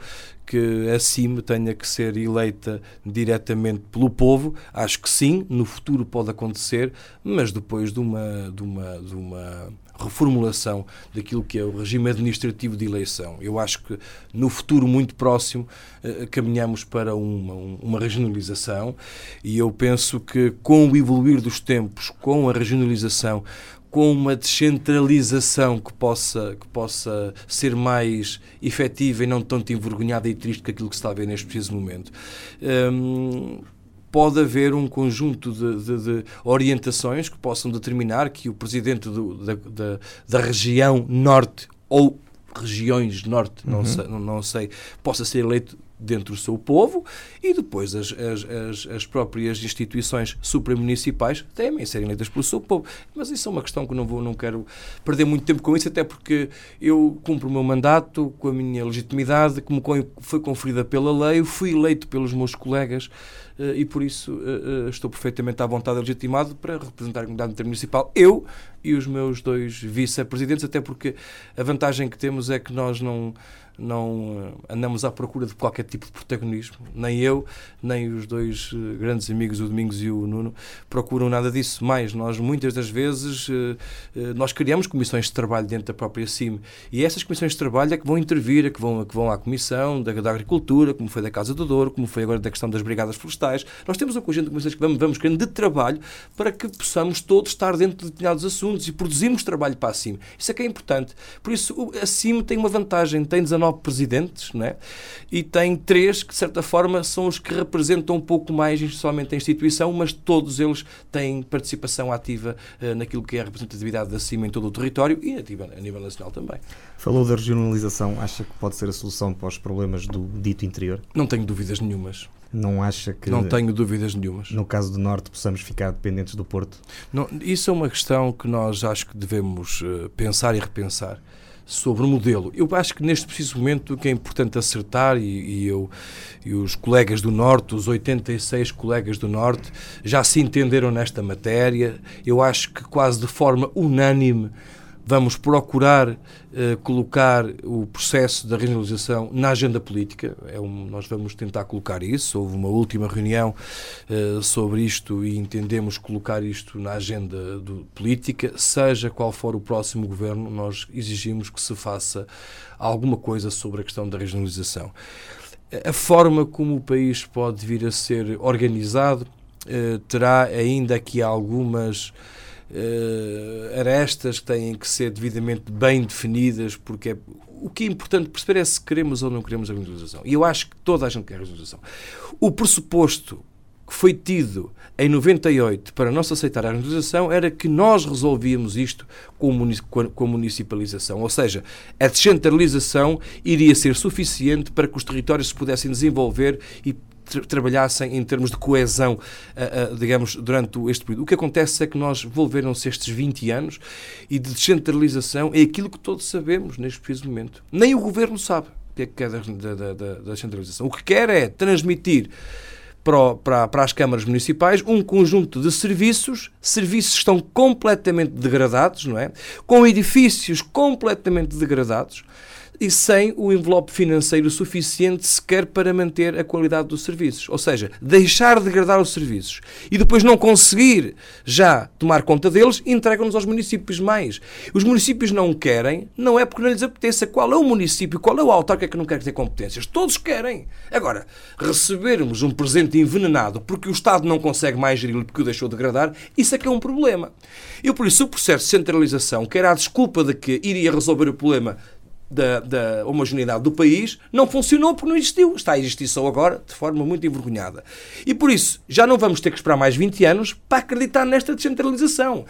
que a CIM tenha que ser eleita diretamente pelo povo. Acho que sim, no futuro pode acontecer, mas depois de uma, de uma, de uma reformulação daquilo que é o regime administrativo de eleição. Eu acho que no futuro muito próximo eh, caminhamos para uma, uma regionalização e eu penso que com o evoluir dos tempos, com a regionalização, com uma descentralização que possa, que possa ser mais efetiva e não tanto envergonhada e triste que aquilo que se está a ver neste preciso momento. Hum, pode haver um conjunto de, de, de, orientações que possam determinar que o presidente do, da, da, da, região norte ou regiões norte, uhum. não, sei, não, não sei, possa ser eleito dentro do seu povo e depois as, as, as, as próprias instituições supramunicipais temem serem eleitas pelo seu povo. Mas isso é uma questão que não, vou, não quero perder muito tempo com isso, até porque eu cumpro o meu mandato com a minha legitimidade, que me foi conferida pela lei, fui eleito pelos meus colegas eh, e por isso eh, eh, estou perfeitamente à vontade legitimado para representar a comunidade intermunicipal, eu e os meus dois vice-presidentes, até porque a vantagem que temos é que nós não não eh, andamos à procura de qualquer tipo de protagonismo. Nem eu, nem os dois eh, grandes amigos, o Domingos e o Nuno, procuram nada disso. Mais, nós muitas das vezes eh, nós criamos comissões de trabalho dentro da própria CIM e essas comissões de trabalho é que vão intervir, é que vão, é que vão à Comissão da, da Agricultura, como foi da Casa do Douro, como foi agora da questão das Brigadas Florestais. Nós temos um conjunto de comissões que vamos, vamos querendo de trabalho para que possamos todos estar dentro de determinados assuntos e produzimos trabalho para a CIM. Isso é que é importante. Por isso, a CIM tem uma vantagem, tem 19 nove presidentes, né? e tem três que, de certa forma, são os que representam um pouco mais somente a instituição, mas todos eles têm participação ativa uh, naquilo que é a representatividade da CIMA em todo o território e ativa a nível nacional também. Falou da regionalização, acha que pode ser a solução para os problemas do dito interior? Não tenho dúvidas nenhumas. Não acha que. Não tenho dúvidas nenhumas. No caso do Norte, possamos ficar dependentes do Porto? Não, isso é uma questão que nós acho que devemos uh, pensar e repensar sobre o modelo. Eu acho que neste preciso momento o que é importante acertar, e, e, eu e os colegas do Norte, os 86 colegas do Norte, já se entenderam nesta matéria. Eu acho que quase de forma unânime Vamos procurar uh, colocar o processo da regionalização na agenda política. É um, nós vamos tentar colocar isso. Houve uma última reunião uh, sobre isto e entendemos colocar isto na agenda do, política. Seja qual for o próximo governo, nós exigimos que se faça alguma coisa sobre a questão da regionalização. A forma como o país pode vir a ser organizado uh, terá ainda aqui algumas uh, arestas que têm que ser devidamente bem definidas, porque é, o que é importante perceber é se queremos ou não queremos a regionalização. E eu acho que toda a gente quer a regionalização. O pressuposto que foi tido em 98 para não se aceitar a regionalização era que nós resolvíamos isto com a municipalização. Ou seja, a descentralização iria ser suficiente para que os territórios se pudessem desenvolver e trabalhassem em termos de coesão, uh, uh, digamos, durante este período. O que acontece é que nós envolveram-se estes 20 anos e de descentralização é aquilo que todos sabemos neste preciso momento. Nem o governo sabe o que é que quer da, da, da, da descentralização. O que quer é transmitir para, para, para, as câmaras municipais um conjunto de serviços, serviços que estão completamente degradados, não é? Com edifícios completamente degradados, e sem o envelope financeiro suficiente sequer para manter a qualidade dos serviços. Ou seja, deixar de degradar os serviços e depois não conseguir já tomar conta deles, entregam-nos aos municípios mais. Os municípios não querem, não é porque não lhes apeteça. Qual é o município, qual é o autarca que não quer ter competências? Todos querem. Agora, recebermos um presente envenenado porque o Estado não consegue mais gerir porque o deixou degradar, isso é que é um problema. Eu, por isso, o processo de centralização, que era a desculpa de que iria resolver o problema da, da, homogeneidade do país não funcionou porque não existiu. Está a existir só agora, de forma muito envergonhada. E por isso, já não vamos ter que esperar mais 20 anos para acreditar nesta descentralização.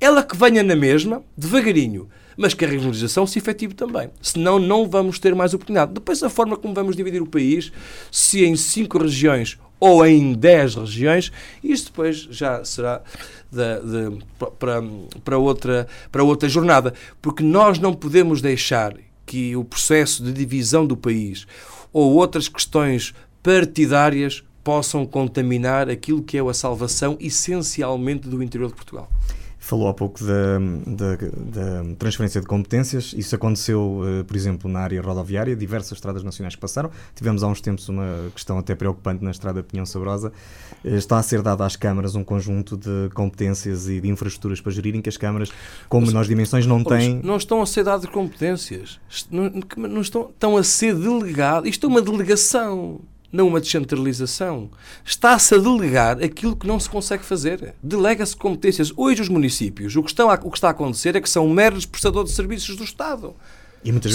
Ela que venha na mesma, devagarinho, mas que a regionalização se efetive também. Senão, não vamos ter mais oportunidade. Depois, a forma como vamos dividir o país, se em 5 regiões ou em 10 regiões, isto depois já será de, de, para, para, outra, para outra jornada. Porque nós não podemos deixar que o processo de divisão do país ou outras questões partidárias possam contaminar aquilo que é a salvação essencialmente do interior de Portugal. Falou há pouco da, da, da, transferência de competências. Isso aconteceu, eh, por exemplo, na área rodoviária, diversas estradas nacionais que passaram. Tivemos há uns tempos uma questão até preocupante na estrada Pinhão Sabrosa. Eh, está a ser dado às câmaras um conjunto de competências e de infraestruturas para gerirem que as câmaras, com menores dimensões, não têm. Não estão a ser dadas competências. Não, não estão, estão a ser delegadas. Isto é uma delegação não uma descentralização. Está-se a delegar aquilo que não se consegue fazer. Delega-se competências. Hoje, os municípios, o que, estão a, o que está a acontecer é que são meros prestadores de serviços do Estado.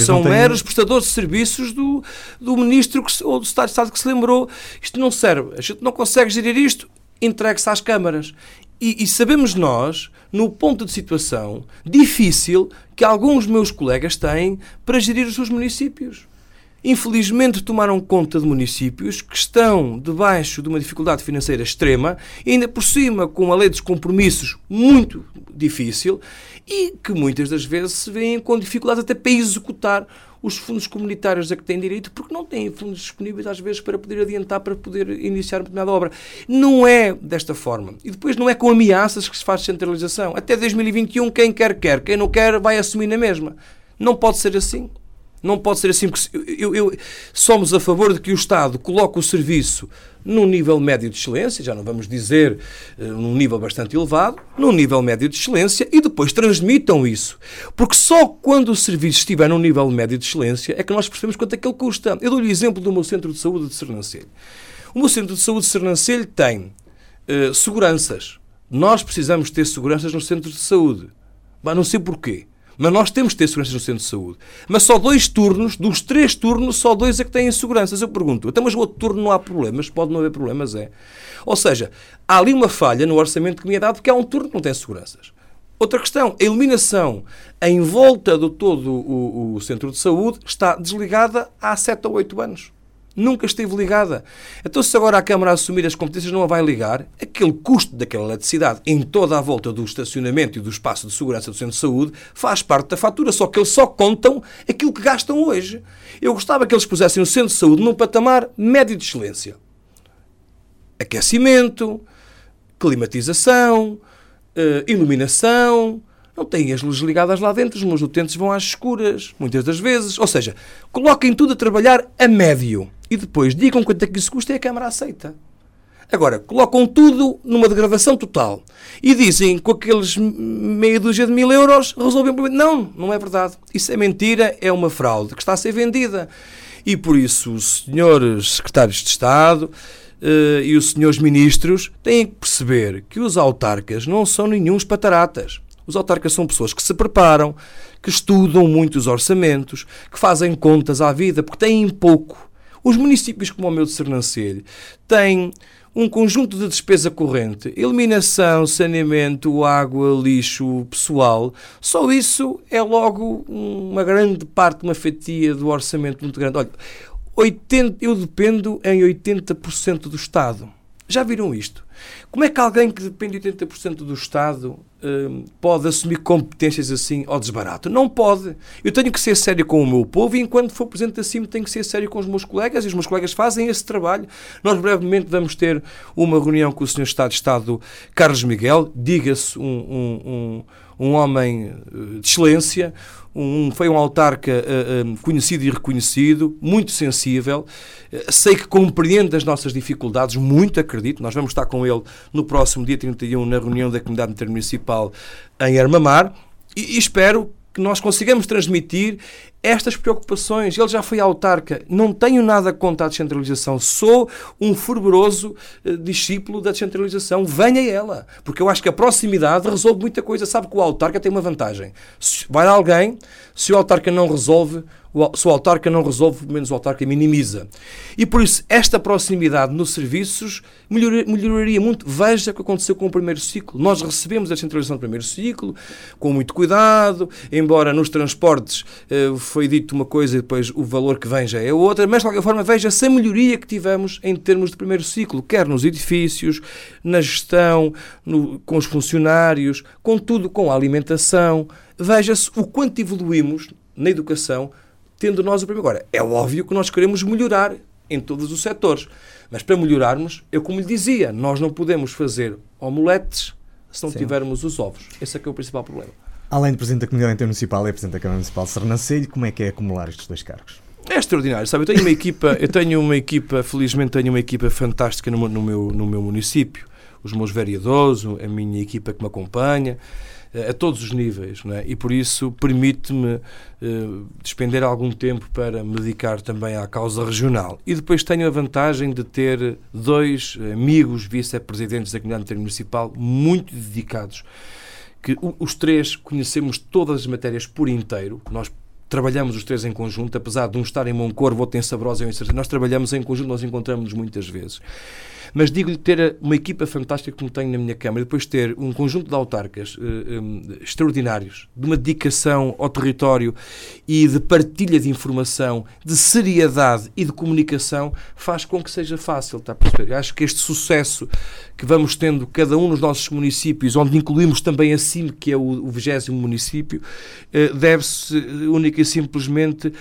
são tem... meros prestadores de serviços do, do ministro que, ou do Estado de Estado que se lembrou. Isto não serve. A gente não consegue gerir isto. Entregue-se às câmaras. E, e, sabemos nós, no ponto de situação difícil que alguns meus colegas têm para gerir os seus municípios infelizmente tomaram conta de municípios que estão debaixo de uma dificuldade financeira extrema, ainda por cima com uma lei de compromissos muito difícil e que muitas das vezes se vêem com dificuldade até para executar os fundos comunitários a que têm direito, porque não têm fundos disponíveis às vezes para poder adiantar, para poder iniciar uma determinada obra. Não é desta forma. E depois não é com ameaças que se faz centralização. Até 2021, quem quer, quer. Quem não quer, vai assumir na mesma. Não pode ser assim. Não pode ser assim, porque eu, eu, somos a favor de que o Estado coloque o serviço num nível médio de excelência, já não vamos dizer uh, num nível bastante elevado, num nível médio de excelência e depois transmitam isso. Porque só quando o serviço estiver num nível médio de excelência é que nós percebemos quanto é que ele custa. Eu dou-lhe o exemplo do meu centro de saúde de Sernancelho. O meu centro de saúde de Sernancelho tem uh, seguranças. Nós precisamos ter seguranças no centro de saúde. Mas não sei porquê. Mas nós temos de ter seguranças no centro de saúde. Mas só dois turnos, dos três turnos, só dois é que têm seguranças. Eu pergunto, até mas o outro turno não há problemas? Pode não haver problemas, é. Ou seja, há ali uma falha no orçamento que me é dado porque há um turno que não tem seguranças. Outra questão, a iluminação em volta do todo o, o centro de saúde está desligada há 7 ou 8 anos nunca esteve ligada. Então, se agora a Câmara assumir as competências, não a vai ligar, aquele custo daquela eletricidade em toda a volta do estacionamento e do espaço de segurança do centro de saúde faz parte da fatura, só que eles só contam aquilo que gastam hoje. Eu gostava que eles pusessem o centro de saúde num patamar médio de excelência. Aquecimento, climatização, eh, iluminação, não têm as luzes ligadas lá dentro, os meus utentes vão às escuras, muitas das vezes. Ou seja, coloquem tudo a trabalhar a médio e depois digam quanto é que isso custa e a Câmara aceita. Agora, colocam tudo numa degradação total e dizem com aqueles meia dúzia de mil euros resolvem o problema. Não, não é verdade. Isso é mentira, é uma fraude que está a ser vendida. E por isso os senhores secretários de Estado uh, e os senhores ministros têm que perceber que os autarcas não são nenhums pataratas. Os autarcas são pessoas que se preparam, que estudam muito os orçamentos, que fazem contas à vida, porque têm pouco. Os municípios como o meu de Sernancelho têm um conjunto de despesa corrente, iluminação, saneamento, água, lixo, pessoal, só isso é logo uma grande parte, uma fatia do orçamento muito grande. Olha, 80, eu dependo em 80% do Estado. Já viram isto? Como é que alguém que depende de 80% do Estado uh, pode assumir competências assim ao desbarato? Não pode. Eu tenho que ser sério com o meu povo e, enquanto for Presidente CIM, tenho que ser sério com os meus colegas e os meus colegas fazem esse trabalho. Nós brevemente vamos ter uma reunião com o Sr. Estado de Estado Carlos Miguel, diga-se um, um, um, um homem eh, de excelência, um, foi um autarca uh, uh, conhecido e reconhecido, muito sensível. Sei que compreende as nossas dificuldades, muito acredito. Nós vamos estar com ele no próximo dia 31 na reunião da Comunidade Intermunicipal em Armamar e, e espero que nós consigamos transmitir estas preocupações. Ele já foi autarca. Não tenho nada contra a descentralização. Sou um fervoroso uh, discípulo da descentralização. Venha ela. Porque eu acho que a proximidade resolve muita coisa. Sabe que o autarca tem uma vantagem. Vai alguém, se o autarca não resolve, se o autarca não resolve, pelo menos o autarca minimiza. E por isso, esta proximidade nos serviços melhoraria muito. Veja o que aconteceu com o primeiro ciclo. Nós recebemos a descentralização do primeiro ciclo, com muito cuidado, embora nos transportes eh, foi dito uma coisa e depois o valor que vem já é outra, mas de qualquer forma, veja-se a melhoria que tivemos em termos de primeiro ciclo, quer nos edifícios, na gestão, no, com os funcionários, com tudo, com a alimentação. Veja-se o quanto evoluímos na educação tendo nós o primeiro. Agora, é óbvio que nós queremos melhorar em todos os setores. Mas para melhorarmos, eu como lhe dizia, nós não podemos fazer omeletes se não Sim. tivermos os ovos. Esse é que é o principal problema. Além de Presidente da Comunidade Intermunicipal, é Presidente da Câmara Municipal de Sernancelho, como é que é acumular estes dois cargos? É extraordinário, sabe? Eu tenho uma equipa, eu tenho uma equipa, felizmente tenho uma equipa fantástica no, no meu, no meu município. Os meus vereadores, a minha equipa que me acompanha, a todos os níveis, é? e por isso permite-me uh, despender algum tempo para me dedicar também à causa regional. E depois tenho a vantagem de ter dois amigos vice-presidentes da comunidade intermunicipal muito dedicados, que os três conhecemos todas as matérias por inteiro, nós trabalhamos os três em conjunto, apesar de um estar em Moncorvo, outro em Sabrosa e um em nós trabalhamos em conjunto, nós encontramos-nos muitas vezes. Mas digo-lhe ter uma equipa fantástica como tenho na minha Câmara, depois ter um conjunto de autarcas uh, eh, um, extraordinários, de uma dedicação ao território e de partilha de informação, de seriedade e de comunicação, faz com que seja fácil, está a perceber? Acho que este sucesso que vamos tendo cada um nos nossos municípios, onde incluímos também a CIM, que é o vigésimo município, uh, deve-se única e simplesmente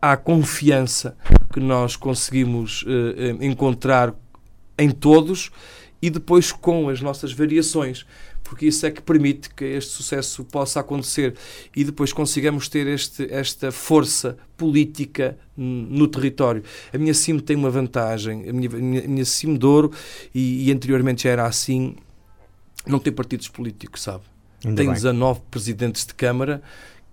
à confiança que nós conseguimos uh, encontrar em todos e depois com as nossas variações, porque isso é que permite que este sucesso possa acontecer e depois consigamos ter este, esta força política no território. A minha CIM tem uma vantagem, a minha, a minha, a minha CIM de Ouro, e, e anteriormente já era assim, não tem partidos políticos, sabe? Ainda tem bem. 19 presidentes de Câmara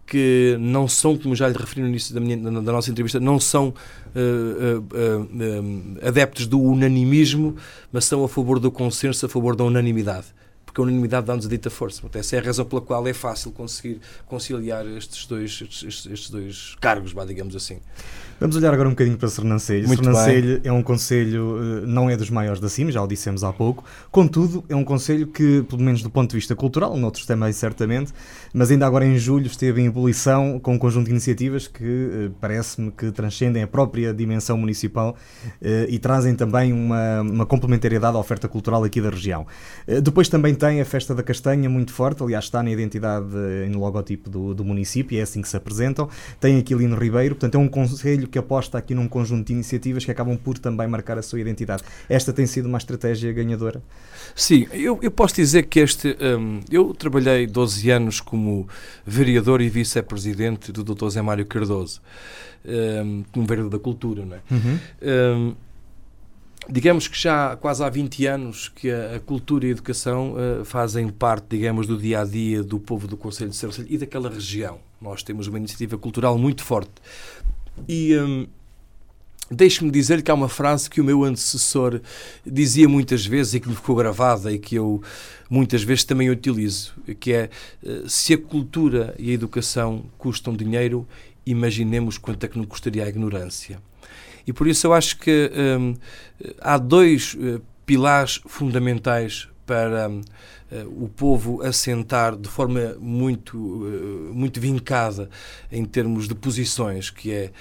que não são, como já lhe referi no início da, minha, da nossa entrevista, não são uh, uh, uh, adeptos do unanimismo, mas são a favor do consenso, a favor da unanimidade. Porque a unanimidade dá-nos a dita força. Essa é a razão pela qual é fácil conseguir conciliar estes dois, estes, estes dois cargos, digamos assim. Vamos olhar agora um bocadinho para Sernancelho. Muito Sernancelho bem. é um conselho, eh, não é dos maiores da CIM, já o dissemos há pouco. Contudo, é um conselho que, pelo menos do ponto de vista cultural, noutros também certamente, mas ainda agora em julho esteve em ebulição com um conjunto de iniciativas que eh, parece-me que transcendem a própria dimensão municipal eh, e trazem também uma, uma complementariedade à oferta cultural aqui da região. Depois também tem a Festa da Castanha, muito forte, aliás está na identidade e no logotipo do, do município, é assim que se apresentam. Tem Aquilino Ribeiro, portanto é um conselho que aposta aqui num conjunto de iniciativas que acabam por também marcar a sua identidade. Esta tem sido uma estratégia ganhadora? Sim, eu, eu posso dizer que este. Um, eu trabalhei 12 anos como vereador e vice-presidente do Dr. Zé Mário Cardoso, um, como vereador da cultura, não é? Uhum. Um, digamos que já quase há 20 anos que a, a cultura e a educação uh, fazem parte, digamos, do dia a dia do povo do Conselho de Serra e daquela região. Nós temos uma iniciativa cultural muito forte. E hum, deixe-me dizer que há uma frase que o meu antecessor dizia muitas vezes e que me ficou gravada e que eu muitas vezes também utilizo, que é eh, se a cultura e a educação custam dinheiro, imaginemos quanto é que não custaria a ignorância. E por isso eu acho que hum, há dois uh, pilares fundamentais para uh, o povo assentar de forma muito, uh, muito vincada em termos de posições, que é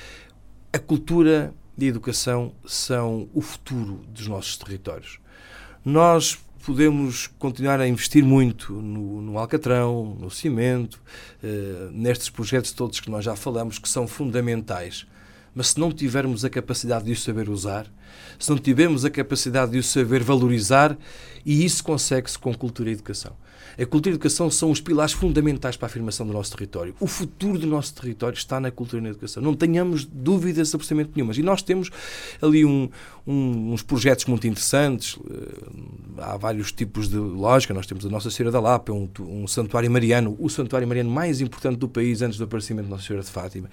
a cultura e a educação são o futuro dos nossos territórios. Nós podemos continuar a investir muito no, no Alcatrão, no cimento, uh, nestes projetos todos que nós já falamos, que são fundamentais. Mas se não tivermos a capacidade de o saber usar, se não tivermos a capacidade de o saber valorizar, e isso consegue-se com cultura e educação. A cultura e a educação são os pilares fundamentais para a afirmação do nosso território. O futuro do nosso território está na cultura e na educação. Não tenhamos dúvidas absolutamente nenhumas. E nós temos ali um, um, uns projetos muito interessantes. Eh, há vários tipos de lógica. Nós temos a Nossa Senhora da Lapa, um, um santuário mariano, o santuário mariano mais importante do país antes do aparecimento de Nossa Senhora de Fátima.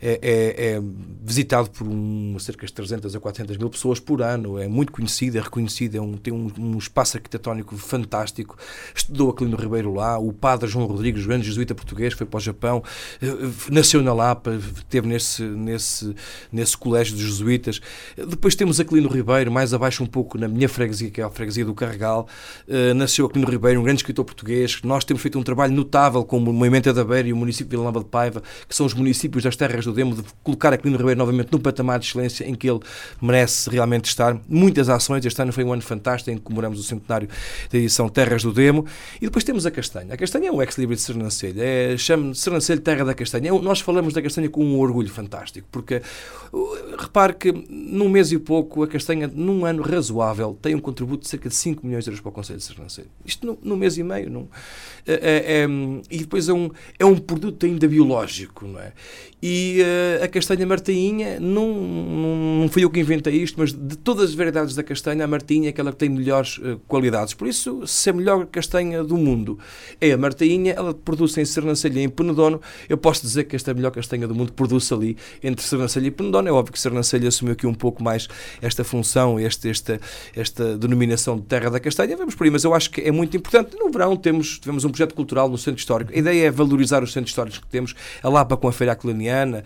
É, é, é visitado por um, cerca de 300 a 400 mil pessoas por ano. É muito conhecido, é reconhecido, é um, tem um, um espaço arquitetónico fantástico. Estudou Aquilino Ribeiro lá, o padre João Rodrigues, grande jesuíta português, foi para o Japão, eh, nasceu na Lapa, esteve nesse, nesse, nesse colégio de jesuítas. Depois temos Aquilino Ribeiro, mais abaixo um pouco na minha freguesia, que é a freguesia do Carregal, uh, nasceu Aquilino Ribeiro, um grande escritor português. Nós temos feito um trabalho notável com o Moimenta da Beira e o município de Vila Nova de Paiva, que são os municípios das terras do Demo, de colocar Aquilino Ribeiro novamente num patamar de excelência em que ele merece realmente estar. Muitas ações, este ano foi um ano fantástico em que comemoramos o centenário da edição Terras do Demo. E depois temos a castanha. A castanha é um ex-libris de Sernancelho, é, chama Sernancelho Terra da Castanha. É, nós falamos da castanha com um orgulho fantástico, porque repare que num mês e pouco a castanha, num ano razoável, tem um contributo de cerca de 5 milhões de euros para o Conselho de Sernancelho. Isto num, num mês e meio. Num, é, é, é, e depois é um, é um produto ainda biológico, não é? E uh, a castanha martainha, não, não, fui eu que inventei isto, mas de todas as variedades da castanha, a martainha é aquela que tem melhores uh, qualidades. Por isso, se a melhor castanha do mundo é a martainha, ela produz em Sernancelha e em Penedono, eu posso dizer que esta é a melhor castanha do mundo produz ali entre Sernancelha e Penedono. É óbvio que Sernancelha assumiu aqui um pouco mais esta função, este, esta, esta denominação de terra da castanha. Vamos por aí, mas eu acho que é muito importante. No verão temos, tivemos um projeto cultural no Centro Histórico. A ideia é valorizar os centros históricos que temos. A Lapa com a Feira Acliniana,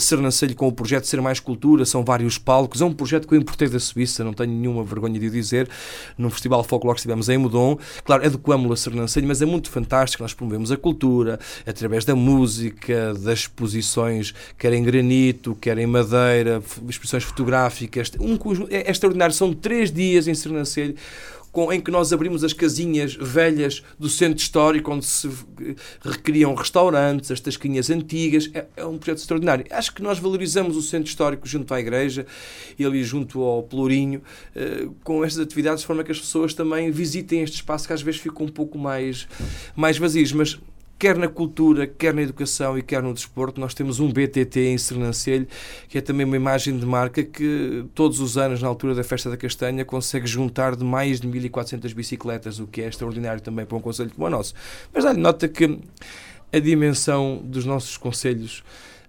Sernancelho com o projeto Ser Mais Cultura, são vários palcos. É um projeto que eu importei da Suíça, não tenho nenhuma vergonha de o dizer. Num festival folclórico que estivemos em Modon. Claro, adequamos-lo a Sernancelho, mas é muito fantástico. Nós promovemos a cultura através da música, das exposições, quer em granito, quer em madeira, exposições fotográficas. Um, é, é extraordinário. São três dias em Sernancelho com, em que nós abrimos as casinhas velhas do centro histórico, onde se recriam restaurantes, as tasquinhas antigas. É, é, um projeto extraordinário. Acho que nós valorizamos o centro histórico junto à igreja e ali junto ao Pelourinho, eh, com estas atividades, de forma que as pessoas também visitem este espaço que às vezes fica um pouco mais, mais vazios. Mas quer na cultura, quer na educação e quer no desporto, nós temos um BTT em Sernancelho, que é também uma imagem de marca que todos os anos, na altura da Festa da Castanha, consegue juntar de mais de 1.400 bicicletas, o que é extraordinário também para um conselho como o nosso. Mas dá-lhe nota que a dimensão dos nossos conselhos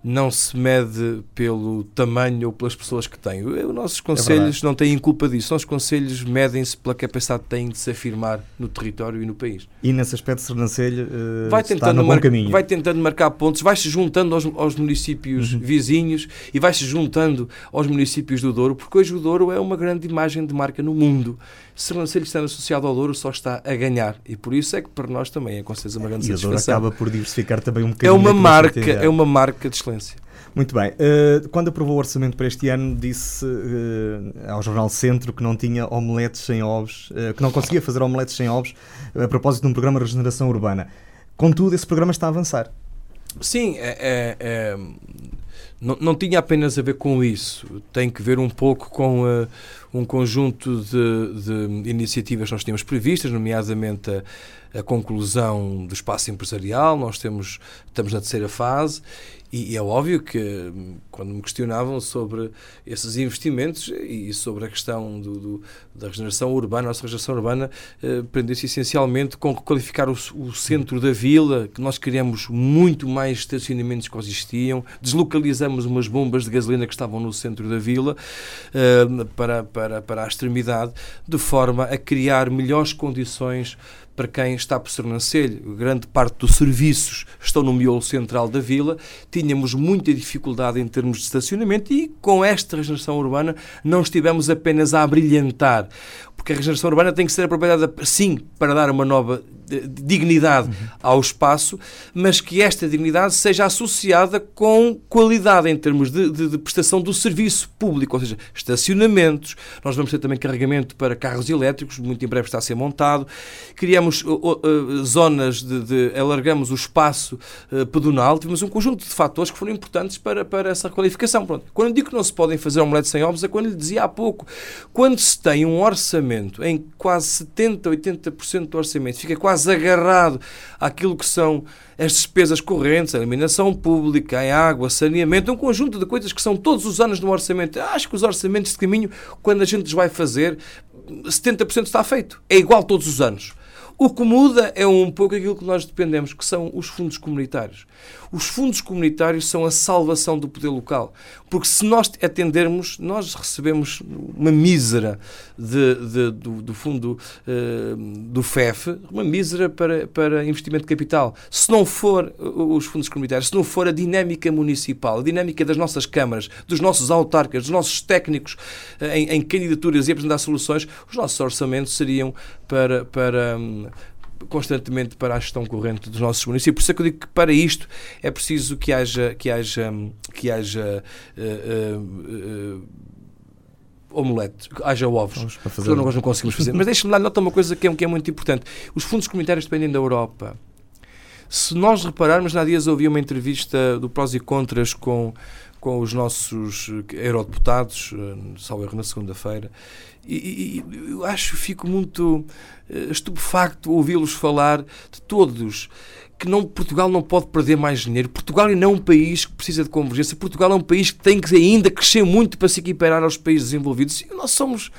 não se mede pelo tamanho ou pelas pessoas que têm. Os nossos é conselhos é não têm culpa disso. Os nossos conselhos medem-se pela capacidade que têm de se afirmar no território e no país. E nesse aspecto, Sernancelho uh, vai tentando está no bom caminho. Vai tentando marcar pontos, vai-se juntando aos, aos municípios uhum. vizinhos e vai-se juntando aos municípios do Douro, porque hoje o Douro é uma grande imagem de marca no mundo. Sernancelho estando associado ao Douro só está a ganhar e por isso é que para nós também é com certeza uma grande e satisfação. E o Douro acaba por diversificar também um bocadinho. É uma marca, é uma marca de excelência. Muito bem. Uh, quando aprovou o orçamento para este ano, disse uh, ao Jornal Centro que não tinha omeletes sem ovos, uh, que não conseguia fazer omeletes sem ovos, a propósito de um programa de regeneração urbana. Contudo, esse programa está a avançar. Sim, é, é, é, não, não, tinha apenas a ver com isso. Tem que ver um pouco com um conjunto de, de, iniciativas que nós tínhamos previstas, nomeadamente a, a conclusão do espaço empresarial. Nós temos, estamos na terceira fase e, e, é óbvio que, quando me questionavam sobre esses investimentos e sobre a questão do, do da regeneração urbana, a nossa regeneração urbana eh, prendeu-se essencialmente com requalificar o, o, centro da vila, que nós queríamos muito mais estacionamentos que existiam, deslocalizamos umas bombas de gasolina que estavam no centro da vila eh, para, para, para a extremidade, de forma a criar melhores condições para quem está por Sernancelho. Grande parte dos serviços estão no miolo central da vila. Tínhamos muita dificuldade em termos de estacionamento e com esta regeneração urbana não estivemos apenas a brilhantar, porque a regeneração urbana tem que ser aproveitada, sim, para dar uma nova dignidade uhum. ao espaço, mas que esta dignidade seja associada com qualidade em termos de, de, de, prestação do serviço público, ou seja, estacionamentos. Nós vamos ter também carregamento para carros elétricos, muito em breve está a ser montado. Criamos uh, uh, zonas de, de, alargamos o espaço uh, pedonal. Tivemos um conjunto de fatores que foram importantes para, para essa qualificação. Pronto. Quando digo que não se podem fazer omeletes sem ovos, é quando lhe dizia há pouco. Quando se tem um orçamento em quase 70, 80% do orçamento fica quase agarrado àquilo que são as despesas correntes, a iluminação pública, a água, saneamento, um conjunto de coisas que são todos os anos no orçamento. Acho que os orçamentos de caminho, quando a gente os vai fazer, 70% está feito. É igual todos os anos. O que muda é um pouco aquilo que nós dependemos, que são os fundos comunitários. Os fundos comunitários são a salvação do poder local. Porque se nós atendermos, nós recebemos uma mísera de, de, do, do, fundo uh, do FEF, uma mísera para, para investimento de capital. Se não for os fundos comunitários, se não for a dinâmica municipal, a dinâmica das nossas câmaras, dos nossos autarcas, dos nossos técnicos uh, em, em candidaturas e apresentar soluções, os nossos orçamentos seriam para, para um, constantemente para a gestão corrente dos nossos municípios. Por isso é que eu digo que para isto é preciso que haja, que haja, que haja uh, uh, omelete, haja ovos. Fazer... Nós não conseguimos fazer. Mas deixe-me dar nota uma coisa que é, que é muito importante. Os fundos comunitários dependem da Europa. Se nós repararmos, há dias ouvi uma entrevista do Prós e Contras com, com os nossos eurodeputados, salvo erro na segunda-feira, e, e, eu acho, fico muito uh, estupefacto ouvi-los falar de todos que não, Portugal não pode perder mais dinheiro. Portugal não é um país que precisa de convergência. Portugal é um país que tem que ainda crescer muito para se equiparar aos países desenvolvidos. E nós somos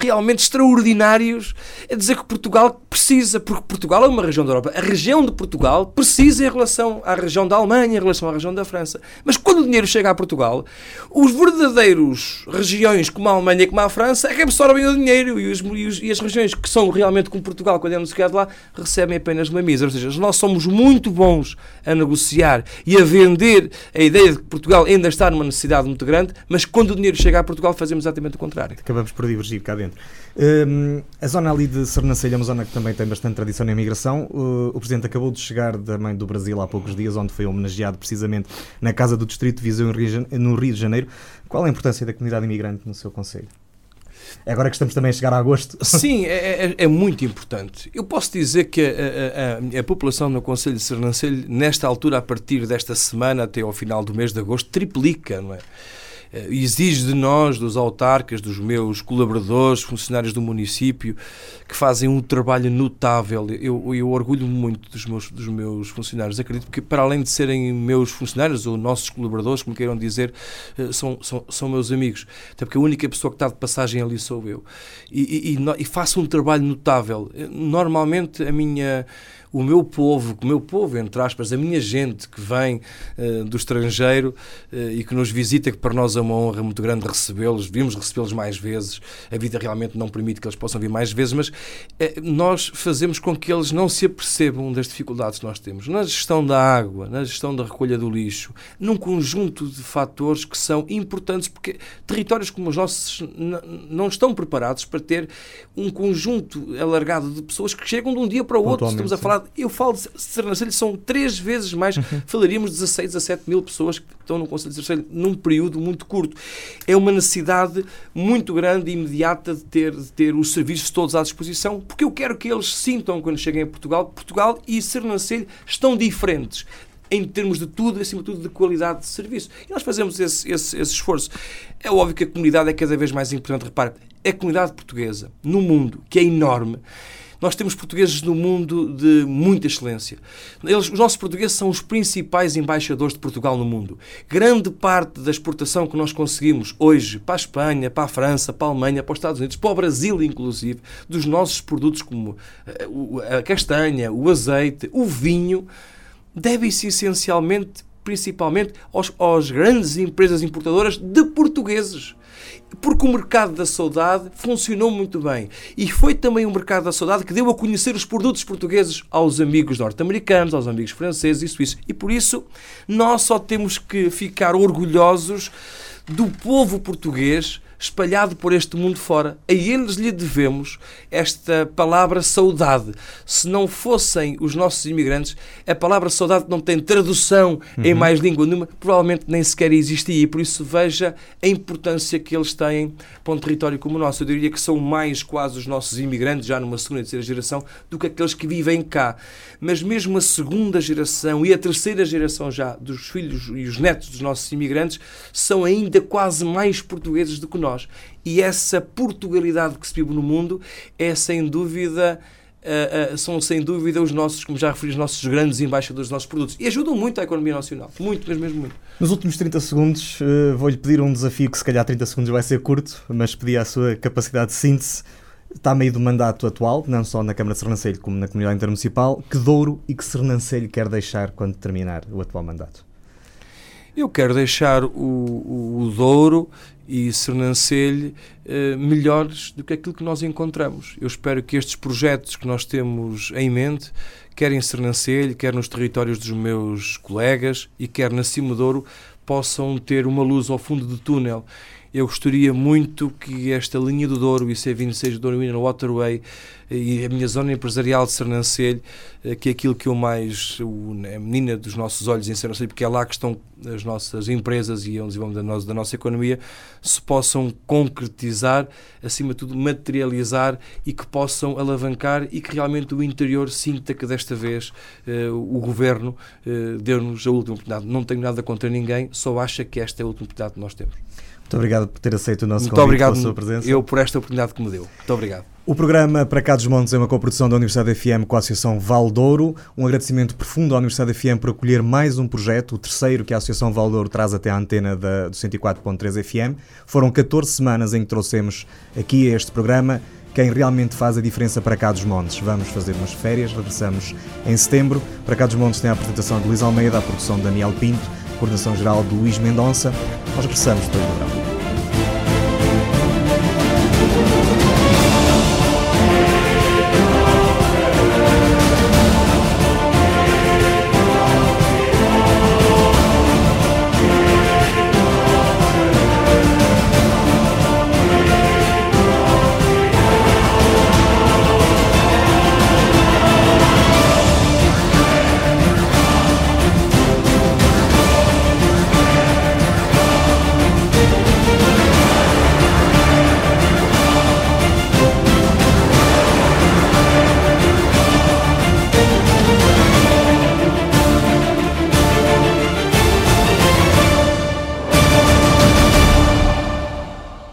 realmente extraordinários a dizer que Portugal precisa, porque Portugal é uma região da Europa. A região de Portugal precisa em relação à região da Alemanha, em relação à região da França. Mas quando o dinheiro chega a Portugal, os verdadeiros regiões como a Alemanha e como a França é absorvem o dinheiro e, os, e, os, e as regiões que são realmente como Portugal, quando é anunciado lá, recebem apenas uma misa. Ou seja, nós somos muito bons a negociar e a vender a ideia de que Portugal ainda está numa necessidade muito grande, mas quando o dinheiro chega a Portugal fazemos exatamente o contrário. Acabamos por divergir cá dentro. Uh, a zona ali de Sernancelha é uma zona que também tem bastante tradição na imigração. O Presidente acabou de chegar também do Brasil há poucos dias, onde foi homenageado precisamente na Casa do Distrito de Viseu, no Rio de Janeiro. Qual a importância da comunidade imigrante no seu Conselho? É agora que estamos também a chegar a agosto. Sim, é, é, é muito importante. Eu posso dizer que a, a, a, a população no Conselho de Sernancelho, nesta altura, a partir desta semana até ao final do mês de agosto, triplica, não é? Eh, exige de nós, dos autarcas, dos meus colaboradores, funcionários do município, que fazem um trabalho notável. Eu, eu orgulho-me muito dos meus, dos meus funcionários. Acredito que, para além de serem meus funcionários ou nossos colaboradores, como queiram dizer, eh, são, são, são meus amigos. Até porque a única pessoa que está de passagem ali sou eu. E, e, e faço um trabalho notável. Eh, normalmente, a minha o meu povo, o meu povo, entre aspas, a minha gente que vem uh, do estrangeiro uh, e que nos visita, que para nós é uma honra muito grande recebê-los, devíamos recebê-los mais vezes, a vida realmente não permite que eles possam vir mais vezes, mas uh, nós fazemos com que eles não se apercebam das dificuldades que nós temos na gestão da água, na gestão da recolha do lixo, num conjunto de fatores que são importantes, porque territórios como os nossos não estão preparados para ter um conjunto alargado de pessoas que chegam de um dia para o outro. Estamos a falar eu falo de Sernancelho, são três vezes mais, uhum. falaríamos de 16, 17 mil pessoas que estão no Conselho de Sernancelho num período muito curto. É uma necessidade muito grande e imediata de ter, de ter os serviços todos à disposição, porque eu quero que eles sintam, quando cheguem a Portugal, Portugal e Sernancelho estão diferentes em termos de tudo, acima de tudo, de qualidade de serviço. E nós fazemos esse, esse, esse esforço. É óbvio que a comunidade é cada vez mais importante. Repare, a comunidade portuguesa no mundo, que é enorme, nós temos portugueses no mundo de muita excelência. Eles, os nossos portugueses são os principais embaixadores de Portugal no mundo. Grande parte da exportação que nós conseguimos hoje para a Espanha, para a França, para a Alemanha, para os Estados Unidos, para o Brasil, inclusive, dos nossos produtos como eh, a castanha, o azeite, o vinho, deve-se essencialmente, principalmente, aos, às grandes empresas importadoras de portugueses porque o mercado da saudade funcionou muito bem. E foi também o mercado da saudade que deu a conhecer os produtos portugueses aos amigos norte-americanos, aos amigos franceses e suíços. E por isso, nós só temos que ficar orgulhosos do povo português espalhado por este mundo fora. A eles lhe devemos esta palavra saudade. Se não fossem os nossos imigrantes, a palavra saudade não tem tradução uhum. em mais língua nenhuma, provavelmente nem sequer existia. E por isso veja a importância que eles têm para um território como o nosso. Eu diria que são mais quase os nossos imigrantes, já numa segunda e terceira geração, do que aqueles que vivem cá. Mas mesmo a segunda geração e a terceira geração já dos filhos e os netos dos nossos imigrantes são ainda quase mais portugueses do que nós nós. E essa Portugalidade que se vive no mundo é sem dúvida. Uh, uh, são sem dúvida os nossos, como já referi, os nossos grandes embaixadores dos nossos produtos e ajudam muito a economia nacional. Muito, mas mesmo muito. Nos últimos 30 segundos, uh, vou-lhe pedir um desafio que, se calhar, 30 segundos vai ser curto, mas pedir a sua capacidade de síntese. Está a meio do mandato atual, não só na Câmara de Sernancelho como na Comunidade Intermunicipal. Que Douro e que Sernancelho quer deixar quando terminar o atual mandato? Eu quero deixar o, o, o Douro e Sernancelho eh, melhores do que aquilo que nós encontramos. Eu espero que estes projetos que nós temos em mente, quer em Sernancelho, quer nos territórios dos meus colegas e quer na Cimodouro, possam ter uma luz ao fundo do túnel. Eu gostaria muito que esta linha do Douro e C26 Douro Inner Waterway e a minha zona empresarial de Sernancelho, que é aquilo que eu mais, a menina dos nossos olhos em Sernancelho, porque é lá que estão as nossas empresas e o desenvolvimento da nossa, da nossa economia, se possam concretizar, acima de tudo materializar e que possam alavancar e que realmente o interior sinta que desta vez o Governo deu-nos a última oportunidade. Não tenho nada contra ninguém, só acha que esta é a última oportunidade que nós temos. Muito obrigado por ter aceito o nosso Muito convite pela sua presença. eu por esta oportunidade que me deu. Muito obrigado. O programa Para Cá dos Montes é uma coprodução da Universidade FM com a Associação Valdouro. Um agradecimento profundo à Universidade FM por acolher mais um projeto, o terceiro que a Associação Valdouro traz até à antena da, do 104.3 FM. Foram 14 semanas em que trouxemos aqui a este programa quem realmente faz a diferença para cá dos Montes. Vamos fazer umas férias, regressamos em setembro. Para cá dos Montes tem a apresentação de Luís Almeida, a produção de Daniel Pinto, coordenação geral de Luís Mendonça. Nós regressamos depois do verão.